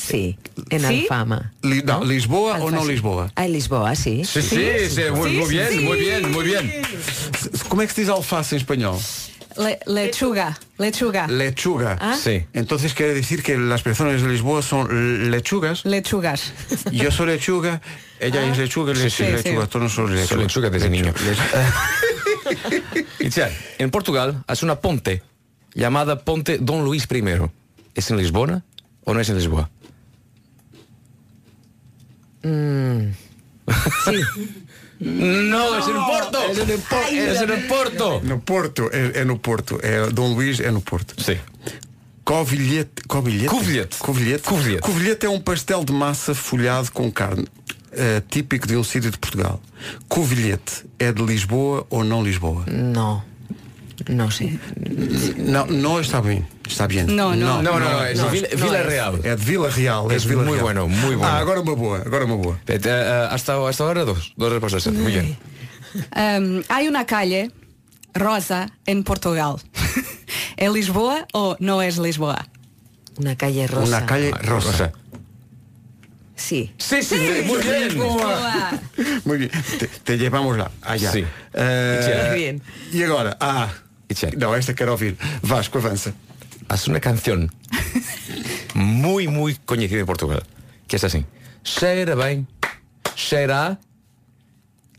Sí, en ¿Sí? Alfama. Li- no, Lisboa o no. Lisboa? Ah, en Lisboa, sí. Sí, sí, sí, muy, muy bien, muy bien, muy bien. ¿Cómo es que se dice alface en español? Le- lechuga, lechuga, Lechuga. Ah. Sí. Entonces quiere decir que las personas de Lisboa son lechugas. lechugas. Yo soy lechuga, ella es lechuga, él es Sí, lechuga, sí. todos no son lechuga. Soy lechuga desde niño. Lechu- [LAUGHS] Y Tiago, en Portugal hay una ponte llamada Ponte Don Luis I. ¿Es en Lisboa o no es en Lisboa? No, es en Porto. Es en Porto. Es en Porto. No Porto, é, é no Porto. É, Dom Luís é no Porto. Sí. Covilhete. Covilhete? Covilhete. Covilhete. Covilhete. Covilhete é um pastel de massa folhado com carne. eh, típico de um sítio de Portugal. Covilhete é de Lisboa ou não Lisboa? No, no sé. Não, não está bem. Está bem. No, no. No, no, no, es de Vila, Vila. Real. É de Vila Real. É Es Vila muy Real. bueno, muy bueno. Ah, agora uma boa. Agora uma boa. Eh, eh, hasta, hasta ahora dos, dos respuestas. Muy bien. Um, hay una calle rosa en Portugal. [LAUGHS] ¿Es Lisboa o no es Lisboa? Una calle rosa. Una calle rosa. Rosa. Sí. Sí, sí, muy bien. Muy bien. Te, te llevamos lá. Allá. Sí. Eh, Muy bien. E agora? Ah. Não, esta quero ouvir. Vasco, avança. Haz una canción muy, muy conocida en Portugal, que es así. Cheira bem, cheira a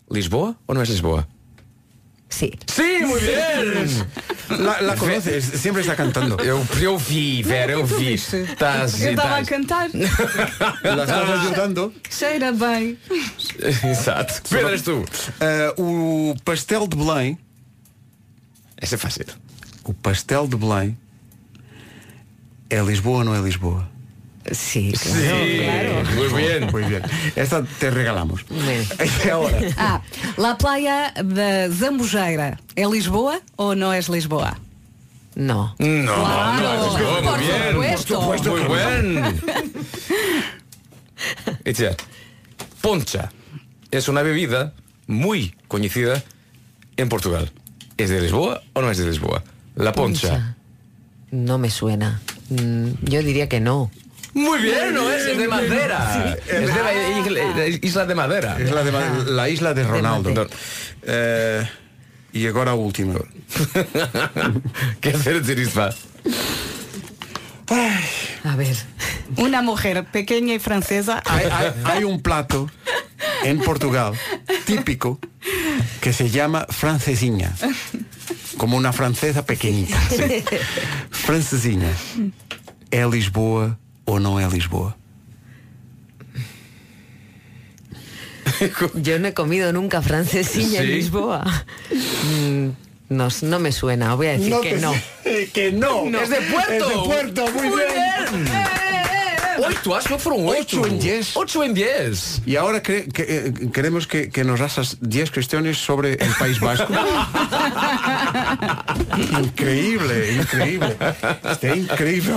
Lisboa o no es Lisboa? Sí. Sí, muy bien. La, la conoces, siempre está cantando. Eu, eu vi, Vera, eu vi. Estás, Eu estava a cantar. La estás ajudando. Cheira bem. Exato. Pedro, eres tu. Eh, o pastel de Belém, Esse é fácil. o pastel de Belém é Lisboa ou não é Lisboa? Sí, Sí, claro. muy bien. Muy bien. Esta te regalamos. Bien. E agora? Ah, La Playa da Zambujeira. É Lisboa ou não és Lisboa? No. No, Claro, Lisboa, por bien. supuesto. Muy buen. Itziar, Poncha es una bebida muy conocida en Portugal. ¿Es de Lisboa o no es de Lisboa? La poncha. Poncha. No me suena. Mm, Yo diría que no. Muy bien, no es, es de Madera. Es de la isla- isla de Madera. Es la, de, Ma- la isla de Ronaldo. Madeira. Eh, e agora a última. [LAUGHS] ¿Qué hacer de Irispa? A ver. Una mujer pequeña y francesa. Hay, hay- hay un plato en Portugal típico que se llama francesinha. Como una francesa pequeñita. sí. Francesinha. É Lisboa ou não é Lisboa? [LAUGHS] Yo no he comido nunca francesilla en ¿Sí? Lisboa. Mm, No, no me suena. Voy a decir que no. que no. Es de Puerto. Es de Puerto, muy, bien. Ocho, acho que fueron ocho. Ocho en diez. Ocho en diez. Y ahora que, eh, queremos que, que nos hagas 10 cuestiones sobre el País Vasco. [LAUGHS] increíble, increíble. Está increíble.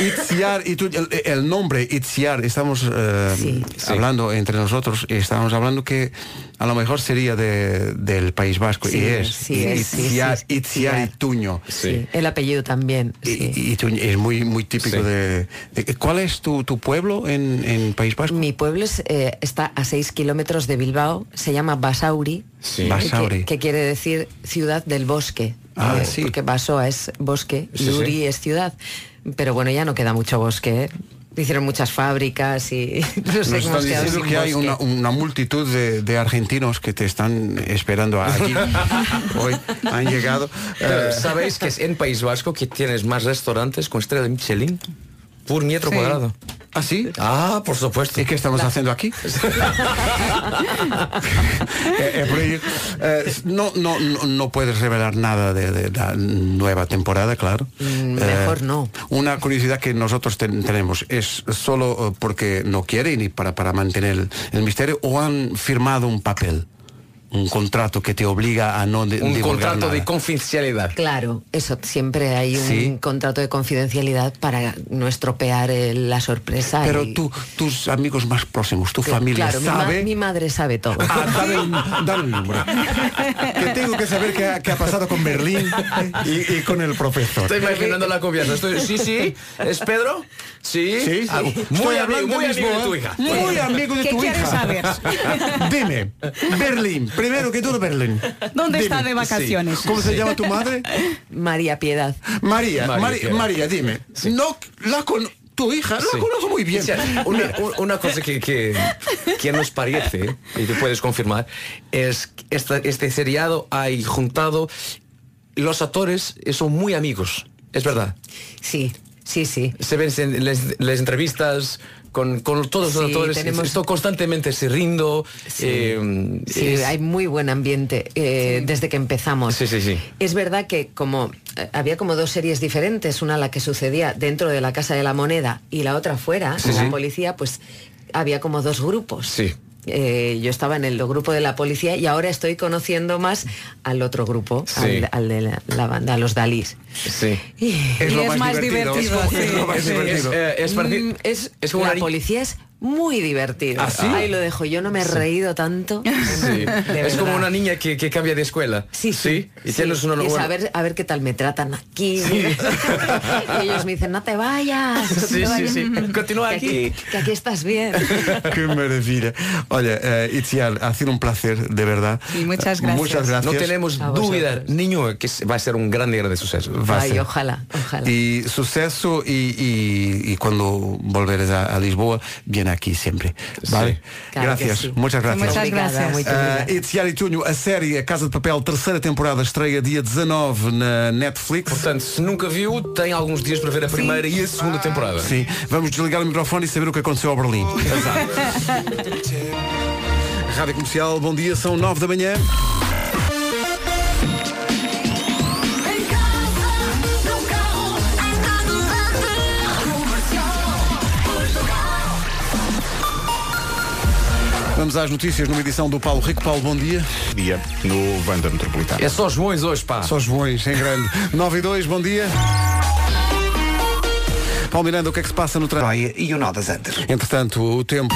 Itziar, y tú, el, el nombre Itziar, estamos eh, Sí. hablando entre nosotros y estábamos hablando que a lo mejor sería de, del País Vasco. Sí, y es. sí, es, sí, Itziar, sí, Itziar y Itziar. Sí. El apellido también. Y, sí. y Tuño es muy, muy típico Sí. de, de- ¿Cuál es tu, tu pueblo en, en País Vasco? Mi pueblo es, eh, está a 6 kilómetros de Bilbao, se llama Basauri, Sí. Basauri. Que, que quiere decir ciudad del bosque. Ah, Eh, sí. Porque Basoa es bosque y Sí, sí. Uri es ciudad. Pero bueno, ya no queda mucho bosque. ¿eh? Hicieron muchas fábricas y [LAUGHS] no sé Nos están diciendo que hay una, una multitud de, de argentinos que te están esperando allí. [LAUGHS] Hoy han llegado. Pero, Eh, ¿Sabéis que es en País Vasco que tienes más restaurantes con estrella de Michelin por metro Sí. cuadrado? ¿Ah, sí? Ah, por supuesto. ¿Y qué estamos haciendo aquí? [LAUGHS] Eh, eh, eh, no, no, no, puedes revelar nada de, de la nueva temporada, claro. Mm, Eh, mejor no. Una curiosidad que nosotros ten- tenemos es solo porque no quieren y para, para mantener el, el misterio o han firmado un papel, un contrato que te obliga a no de- Un contrato de confidencialidad. Claro, eso siempre hay un Sí. contrato de confidencialidad para no estropear eh, la sorpresa. Pero y- tú, tus amigos más próximos, tu que- familia claro, mi ma- sabe. Mi, madre sabe todo. Ah, dame, un- número. Que tengo que saber qué ha, qué ha pasado con Berlín y, y con el profesor. Estoy imaginando la confianza. Estoy, sí, sí. ¿Es Pedro? Sí. Sí, Ah, sí. muy Estoy amigo, hablando muy de amigo de tu hija. Muy amigo de ¿Qué tu quieres hija. saber? Dime, Berlín, primero que todo Berlín. ¿Dónde Dime, está de vacaciones? ¿Cómo se llama tu madre? María Piedad. María, María, María, Piedad. María, dime. No, la con tu hija, la Sí. conozco muy bien. O sea, una, una cosa que, que, que nos parece, y tú puedes confirmar, es que esta- este seriado hay juntado los actores son muy amigos. Es verdad. Sí, sí, sí. Se ven en las entrevistas con, con todos los Sí, actores. tenemos- Esto constantemente se rindo. eh, Sí, es- hay muy buen ambiente eh, desde que empezamos. Sí, sí, sí. Es verdad que como eh, había como dos series diferentes, una la que sucedía dentro de la Casa de la Moneda y la otra fuera, la policía, pues había como dos grupos. Sí. Eh, yo estaba en el grupo de la policía y ahora estoy conociendo más al otro grupo, Sí. al, al de la, la banda, a los Dalís. Sí. Y- Y es más divertido, Es, como- sí, es lo más sí. divertido. Es, eh, es Mm, es, es como la policía es muy divertido. ¿Ah, sí? Ahí lo dejo. Yo no me he reído tanto. Sí. [LAUGHS] Es como una niña que, que cambia de escuela. Sí, sí. Y sí. tienes una Y es a ver, a ver qué tal me tratan aquí. [LAUGHS] y ellos me dicen, no te vayas. no te Sí, sí, vayas". sí. Continúa Que aquí. Que aquí estás bien. [LAUGHS] Qué maravilla. Oye, eh, Itziar, ha sido un placer, de verdad. Sí, muchas gracias. Muchas gracias. No tenemos duda, niño, que va a ser un gran día de suceso. Va a Ay, ser. ojalá, ojalá. Y suceso y, y- y cuando volveres a, a Lisboa, viene aquí siempre. ¿Vale? Claro que gracias, sí. muchas gracias. Muchas gracias. muito Uh, obrigada. Itziar e Tunho, a série A Casa de Papel, terceira temporada, estreia dia 19 na Netflix. Portanto, se nunca viu, tem alguns dias para ver a primeira e a segunda temporada. Sim, vamos desligar o microfone e saber o que aconteceu ao Berlim. [LAUGHS] Rádio Comercial, bom dia, são 9 da manhã. Vamos às notícias numa edição do Paulo Rico. Paulo, bom dia. Dia no Vanda Metropolitana. É só Joões hoje, pá. Só Joões, em grande. [LAUGHS] 9 e 2, bom dia. Paulo Miranda, o que é que se passa no trânsito? E o nó das antas. Entretanto, o tempo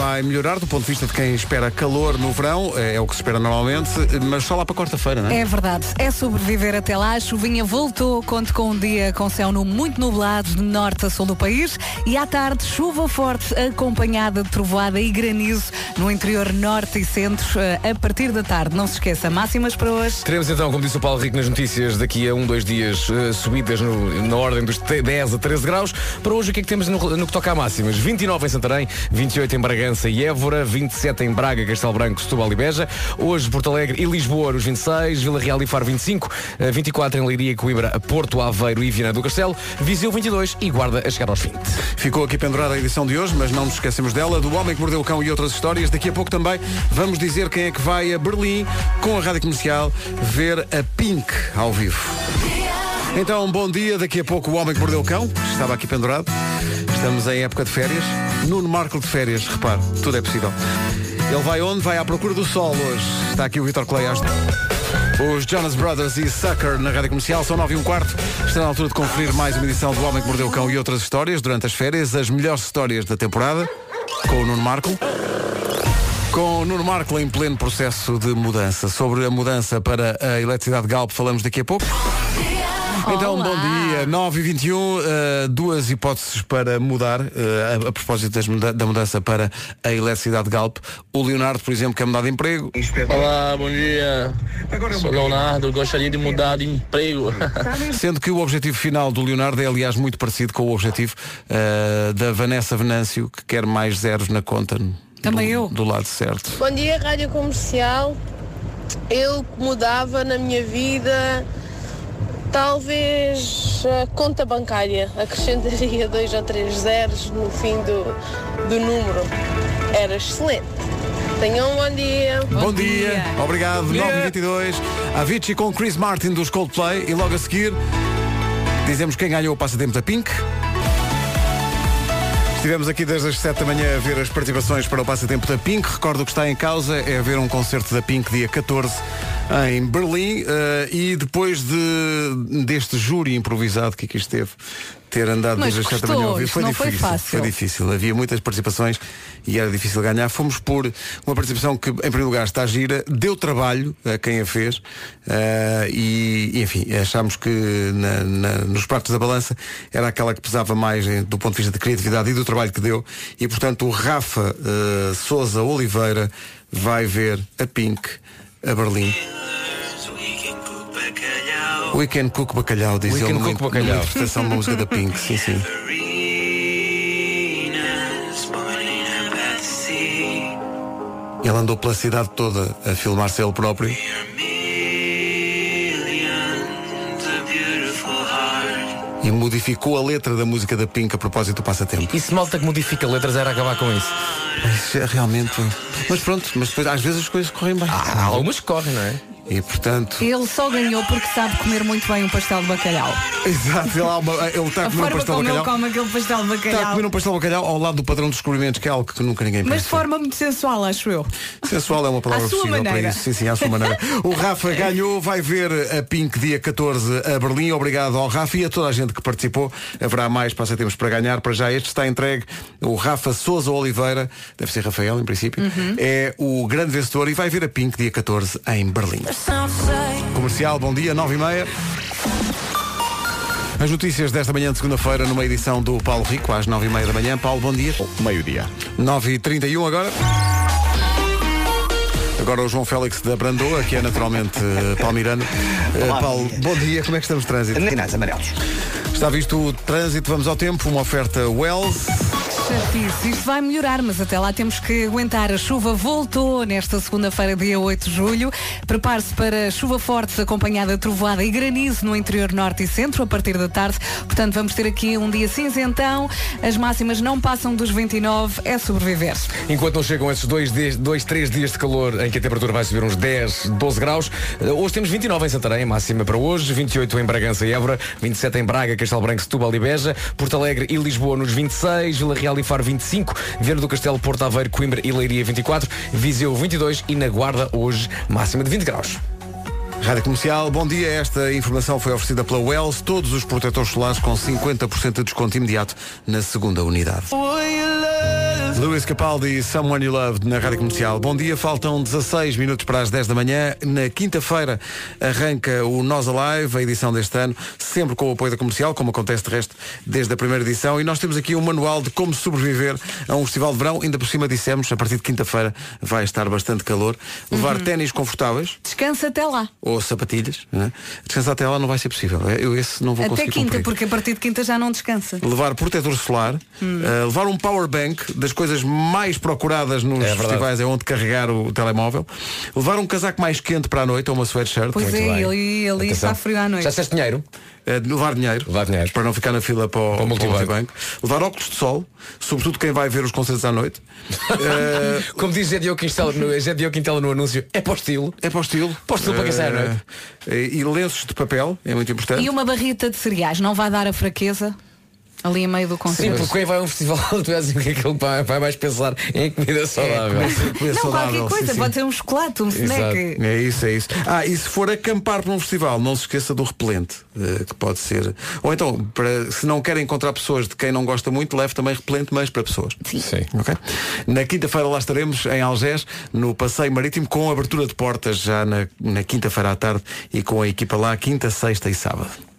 vai melhorar do ponto de vista de quem espera calor no verão, é, é o que se espera normalmente, mas só lá para quarta-feira, não é? É verdade, é sobreviver até lá. A chuvinha voltou, conto com um dia com céu no muito nublado de norte a sul do país e à tarde chuva forte acompanhada de trovoada e granizo no interior norte e centro eh, a partir da tarde. Não se esqueça, máximas para hoje. Teremos então, como disse o Paulo Rico nas notícias, daqui a um, dois dias eh, subidas no- na ordem dos te- 10 a 13 graus. Para hoje o que é que temos no, no que toca a máximas? 29 em Santarém, 28 em Bragança e Évora, 27 em Braga, Castelo Branco, Setúbal e Beja. Hoje Porto Alegre e Lisboa nos 26, Vila Real e Faro 25, eh, 24 em Leiria, Coimbra, Porto, Aveiro e Viana do Castelo, Viseu 22 e Guarda a chegar aos 20. Ficou aqui pendurada a edição de hoje, mas não nos esquecemos dela, do Homem que Mordeu o Cão e outras histórias. Daqui a pouco também vamos dizer quem é que vai a Berlim com a Rádio Comercial ver a Pink ao vivo. Então, bom dia. Daqui a pouco o Homem que Mordeu o Cão, estava aqui pendurado. Estamos em época de férias. Nuno Marco de férias, repare, tudo é possível. Ele vai onde? Vai à procura do sol hoje. Está aqui o Vitor Clay às... Os Jonas Brothers e Sucker na Rádio Comercial são 9 e um quarto. Está na altura de conferir mais uma edição do Homem que Mordeu o Cão e outras histórias durante as férias, as melhores histórias da temporada, com o Nuno Marco. Com o Nuno Marco em pleno processo de mudança. Sobre a mudança para a eletricidade Galp falamos daqui a pouco. Então, Olá. bom dia. 9 e 21 uh, duas hipóteses para mudar, uh, a, a propósito das da mudança para a eletricidade Galp. O Leonardo, por exemplo, quer mudar de emprego. Olá, bom dia. Sou Leonardo, gostaria de mudar de emprego. [LAUGHS] Sendo que o objetivo final do Leonardo é, aliás, muito parecido com o objetivo uh, da Vanessa Venâncio, que quer mais zeros na conta. Também do, eu. Do lado certo. Bom dia, Rádio Comercial. Eu mudava na minha vida talvez a conta bancária. Acrescentaria [LAUGHS] dois ou três zeros no fim do, do número. Era excelente. Tenham um bom dia. Bom, dia. Obrigado. 9h22. Avicii com Chris Martin dos Coldplay e logo a seguir dizemos quem ganhou o passatempo da Pink. Estivemos aqui desde as 7 da manhã a ver as participações para o passatempo da Pink. Recordo que está em causa é ver um concerto da Pink dia 14 em Berlim eh, e depois de, deste júri improvisado que aqui esteve ter andado Mas desde as 7 da manhã ouvir, foi foi difícil. fácil. Foi difícil. Havia muitas participações e era difícil ganhar. Fomos por uma participação que, em primeiro lugar, está gira, deu trabalho a quem a fez eh, e, e, enfim, achámos que na- na- nos pratos da balança era aquela que pesava mais eh, do ponto de vista de criatividade e do trabalho que deu e, portanto, o Rafa eh, Souza Oliveira vai ver a Pink a Berlim. Weekend Cook Bacalhau, diz Weekend ele numa, Cook Bacalhau. numa interpretação da música da Pink, sim, sim. Ele andou pela cidade toda a filmar-se ele próprio. E modificou a letra da música da Pink a propósito do passatempo. E se malta que modifica letras era acabar com isso? Isso é realmente. Mas pronto, mas depois às vezes as coisas correm bem. Há algumas correm, não é? E portanto. Ele só ganhou porque sabe comer muito bem um pastel de bacalhau. Exato, ele, uma- ele está a A comer um pastel de como ele bacalhau. come aquele pastel de Está a bacalhau. comer um pastel de bacalhau ao lado do padrão de descobrimentos, que é algo que nunca ninguém Mas pensa. de forma muito sensual, acho eu. Sensual é uma palavra possível para isso. Sim, sim, à sua maneira. O Rafa [LAUGHS] ganhou, vai ver a Pink dia 14 a Berlim. Obrigado ao Rafa e a toda a gente que participou. Haverá mais passatempos para ganhar. Para já este está entregue. O Rafa Souza Oliveira, deve ser Rafael em princípio, Uhum. é o grande vencedor e vai ver a Pink dia 14 em Berlim. Comercial, bom dia, 9 e meia. As notícias desta manhã de segunda-feira numa edição do Paulo Rico, às 9 e meia da manhã. Paulo, bom dia. Meio-dia. 9 e 31 agora. Agora o João Félix da Brandoa, que é naturalmente eh, palmirano. Eh, Olá, Paulo, bom dia. bom dia, como é que estamos de trânsito? Sinais amarelos. Está visto o trânsito, vamos ao tempo, uma oferta Wells. Chatice. Isto vai melhorar, mas até lá temos que aguentar. A chuva voltou nesta segunda-feira, dia 8 de julho. Prepare-se para chuva forte, acompanhada de trovoada e granizo no interior norte e centro, a partir da tarde. Portanto, vamos ter aqui um dia cinzentão. As máximas não passam dos 29. É sobreviver. Enquanto não chegam esses dois, dois, três dias de calor em que a temperatura vai subir uns 10, 12 graus, eh, hoje temos 29 em Santarém, máxima para hoje, 28 em Bragança e Évora, 27 em Braga, Castelo Branco, Setúbal e Beja, Porto Alegre e Lisboa nos 26, Vila Real e e Faro 25, Viana do Castelo, Porto Aveiro, Coimbra e Leiria 24, Viseu 22 e na Guarda hoje máxima de 20 graus. Rádio Comercial, bom dia. Esta informação foi oferecida pela Wells. Todos os protetores solares com 50% de desconto imediato na segunda unidade. Luís Capaldi e Someone You Loved na Rádio Comercial. Bom dia, faltam 16 minutos para as 10 da manhã. Na quinta-feira arranca o Nós Alive, a edição deste ano, sempre com o apoio da comercial, como acontece de resto desde a primeira edição. E nós temos aqui um manual de como sobreviver a um festival de verão. Ainda por cima dissemos, a partir de quinta-feira vai estar bastante calor. Levar Uhum. ténis confortáveis Descansa até lá. ou sapatilhas. Né? Descansar até lá não vai ser possível. Eu esse não vou Até conseguir quinta, cumprir. porque a partir de quinta já não descansa. Levar protetor solar, Hum. uh, levar um power bank das coisas mais procuradas nos verdade. festivais é onde carregar o telemóvel, levar um casaco mais quente para a noite ou uma sweatshirt. Pois é, ele, ele está frio à noite. Já disseste dinheiro? Uh, levar dinheiro, Levar dinheiro. para não ficar na fila para o, para o multibanco. multibanco. Levar óculos de sol, sobretudo quem vai ver os concertos à noite. Uh, [LAUGHS] Como diz Zé Diogo Quintela no, Zé Diogo Quintela no anúncio, é para o estilo. é para o estilo. Para o estilo para à noite. Uh, E lenços de papel, é muito importante. E uma barrita de cereais não vai dar a fraqueza ali a meio do Sim, concerto? porque quem vai a um festival, [LAUGHS] tu és aquele que vai, vai mais pensar em comida saudável. Comer não, saudável, qualquer coisa, sim, sim. pode ser um chocolate, um snack. É isso, é isso. Ah, e se for acampar para um festival, não se esqueça do repelente, eh, que pode ser. Ou então, para, se não quer encontrar pessoas de quem não gosta muito, leve também repelente, mas para pessoas. Sim. Ok? Na quinta-feira lá estaremos em Algés, no Passeio Marítimo, com abertura de portas já na, na quinta-feira à tarde e com a equipa lá, quinta, sexta e sábado.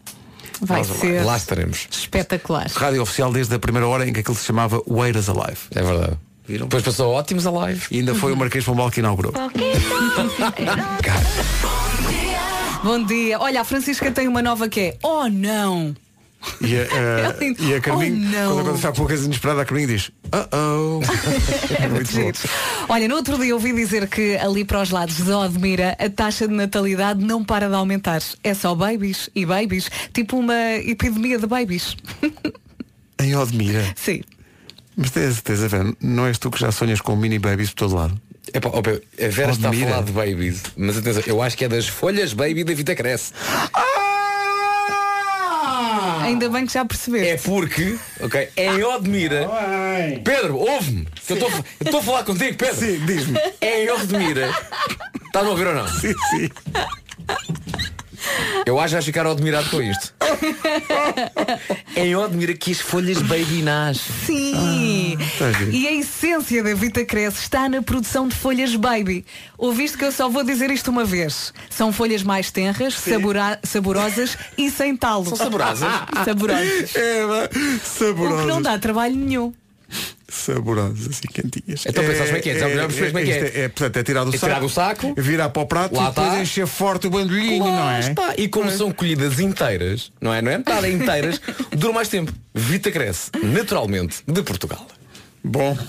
Vai Nós ser Lá estaremos. espetacular. Rádio oficial desde a primeira hora em que aquilo se chamava Wairas Alive. É verdade. Viram? Depois passou ótimos a live. E ainda foi o Marquês Pombal que inaugurou. [LAUGHS] Bom dia. Olha, a Francisca tem uma nova que é Oh não! E a, eh, [LAUGHS] É e a Carminho, Oh, não. quando acontece há poucas inesperada, a Carminho diz Uh-oh. [LAUGHS] É muito bom. giro. Olha, no outro dia ouvi dizer que ali para os lados de Odmira a taxa de natalidade não para de aumentar. É só babies e babies, tipo uma epidemia de babies. [LAUGHS] Em Odmira. Sim. Mas tens certeza, Vera, não és tu que já sonhas com mini babies por todo lado? É pá, a Vera está a Odmira. falar de babies, mas atenção, eu acho que é das folhas baby da Vita Cresce. Ainda bem que já percebeste. É porque, ok, é em Odmira. Pedro, ouve-me. que Eu estou a- eu estou a falar contigo, Pedro. Sim, diz-me. É em Odmira. Estás a ouvir ou não? Sim, sim. Eu acho que vais ficar admirado com isto. É em Odmira que as folhas baby nascem. Sim! tá giro. e a essência da Vita Cresce está na produção de folhas baby. Ouviste que eu só vou dizer isto uma vez. São folhas mais tenras, sabora- saborosas e sem talo. São saborosas? [LAUGHS] saborosas. É, vá, O que saborosas. não dá trabalho nenhum. Saborosas, assim, quentinhas. Então pensas como é que é? Ver como é que é. isto é, portanto, é tirar do É saco. tirar do saco. Virar para o prato Lá e depois está. encher forte o bandolhinho, Lá não é? está. E como são colhidas inteiras, não é? Não é metade, é inteiras, [LAUGHS] dura mais tempo. Vita cresce, naturalmente, de Portugal. Bom. [LAUGHS]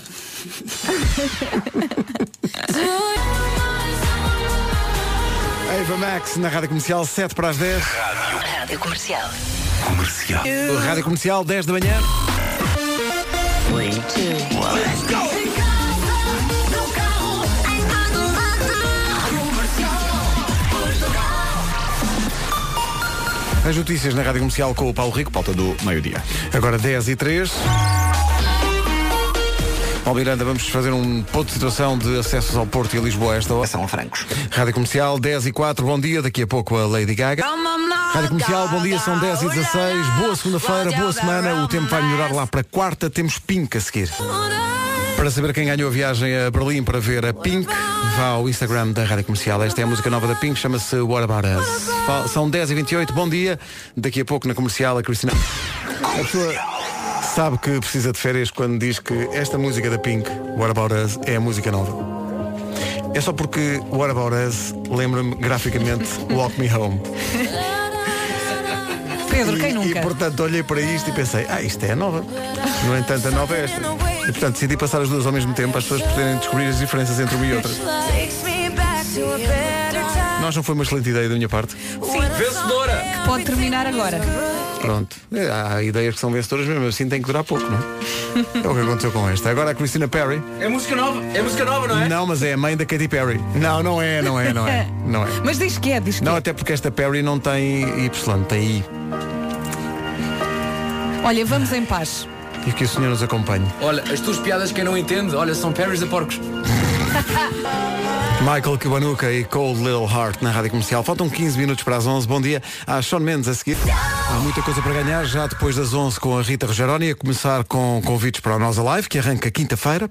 Eva Max na Rádio Comercial, 7 para as 10. Rádio Comercial. Comercial. Rádio Comercial, 10 da manhã. As notícias na Rádio Comercial com o Paulo Rico, pauta do meio-dia. Agora 10 e 3. Ó Miranda, vamos fazer um ponto de situação de acessos ao Porto e a Lisboa a esta hora. São francos. Rádio Comercial 10 e 4, bom dia, daqui a pouco a Lady Gaga. Rádio Comercial, bom dia, são 10 e 16, boa segunda-feira, boa semana, o tempo vai melhorar lá para quarta, temos Pink a seguir. Para saber quem ganhou a viagem a Berlim para ver a Pink, vá ao Instagram da Rádio Comercial. Esta é a música nova da Pink, chama-se What About Us. São 10 e 28 bom dia, daqui a pouco na Comercial a Cristina. A pessoa sabe que precisa de férias quando diz que esta música da Pink, What About Us, é a música nova. É só porque What About Us lembra-me graficamente Walk Me Home. [LAUGHS] Pedro, e, quem nunca? E portanto olhei para isto e pensei, ah, isto é a nova. No entanto, a nova é esta. E portanto decidi passar as duas ao mesmo tempo para as pessoas poderem descobrir as diferenças entre uma e outra. Nós não foi uma excelente ideia da minha parte. Vencedora! Pode terminar agora. Pronto. É, Há ideias que são vencedoras mesmo, assim tem que durar pouco, não é? É o que aconteceu com esta. Agora a Christina Perry. É música nova, é música nova, não é? Não, mas é a mãe da Katy Perry. Não, não é, não é, não é. Não é. [LAUGHS] Mas diz que é, diz que Não, é. até porque esta Perry não tem Y, tem I. Olha, vamos em paz. E que o Senhor nos acompanhe. Olha, as tuas piadas quem não entende, olha, são Paris de porcos. [LAUGHS] Michael Kiwanuka e Cold Little Heart na Rádio Comercial. Faltam 15 minutos para as 11. Bom dia. Há Sean Mendes a seguir. Há muita coisa para ganhar já depois das 11 com a Rita Rogeroni, a começar com convites para o Nós Alive, que arranca quinta-feira.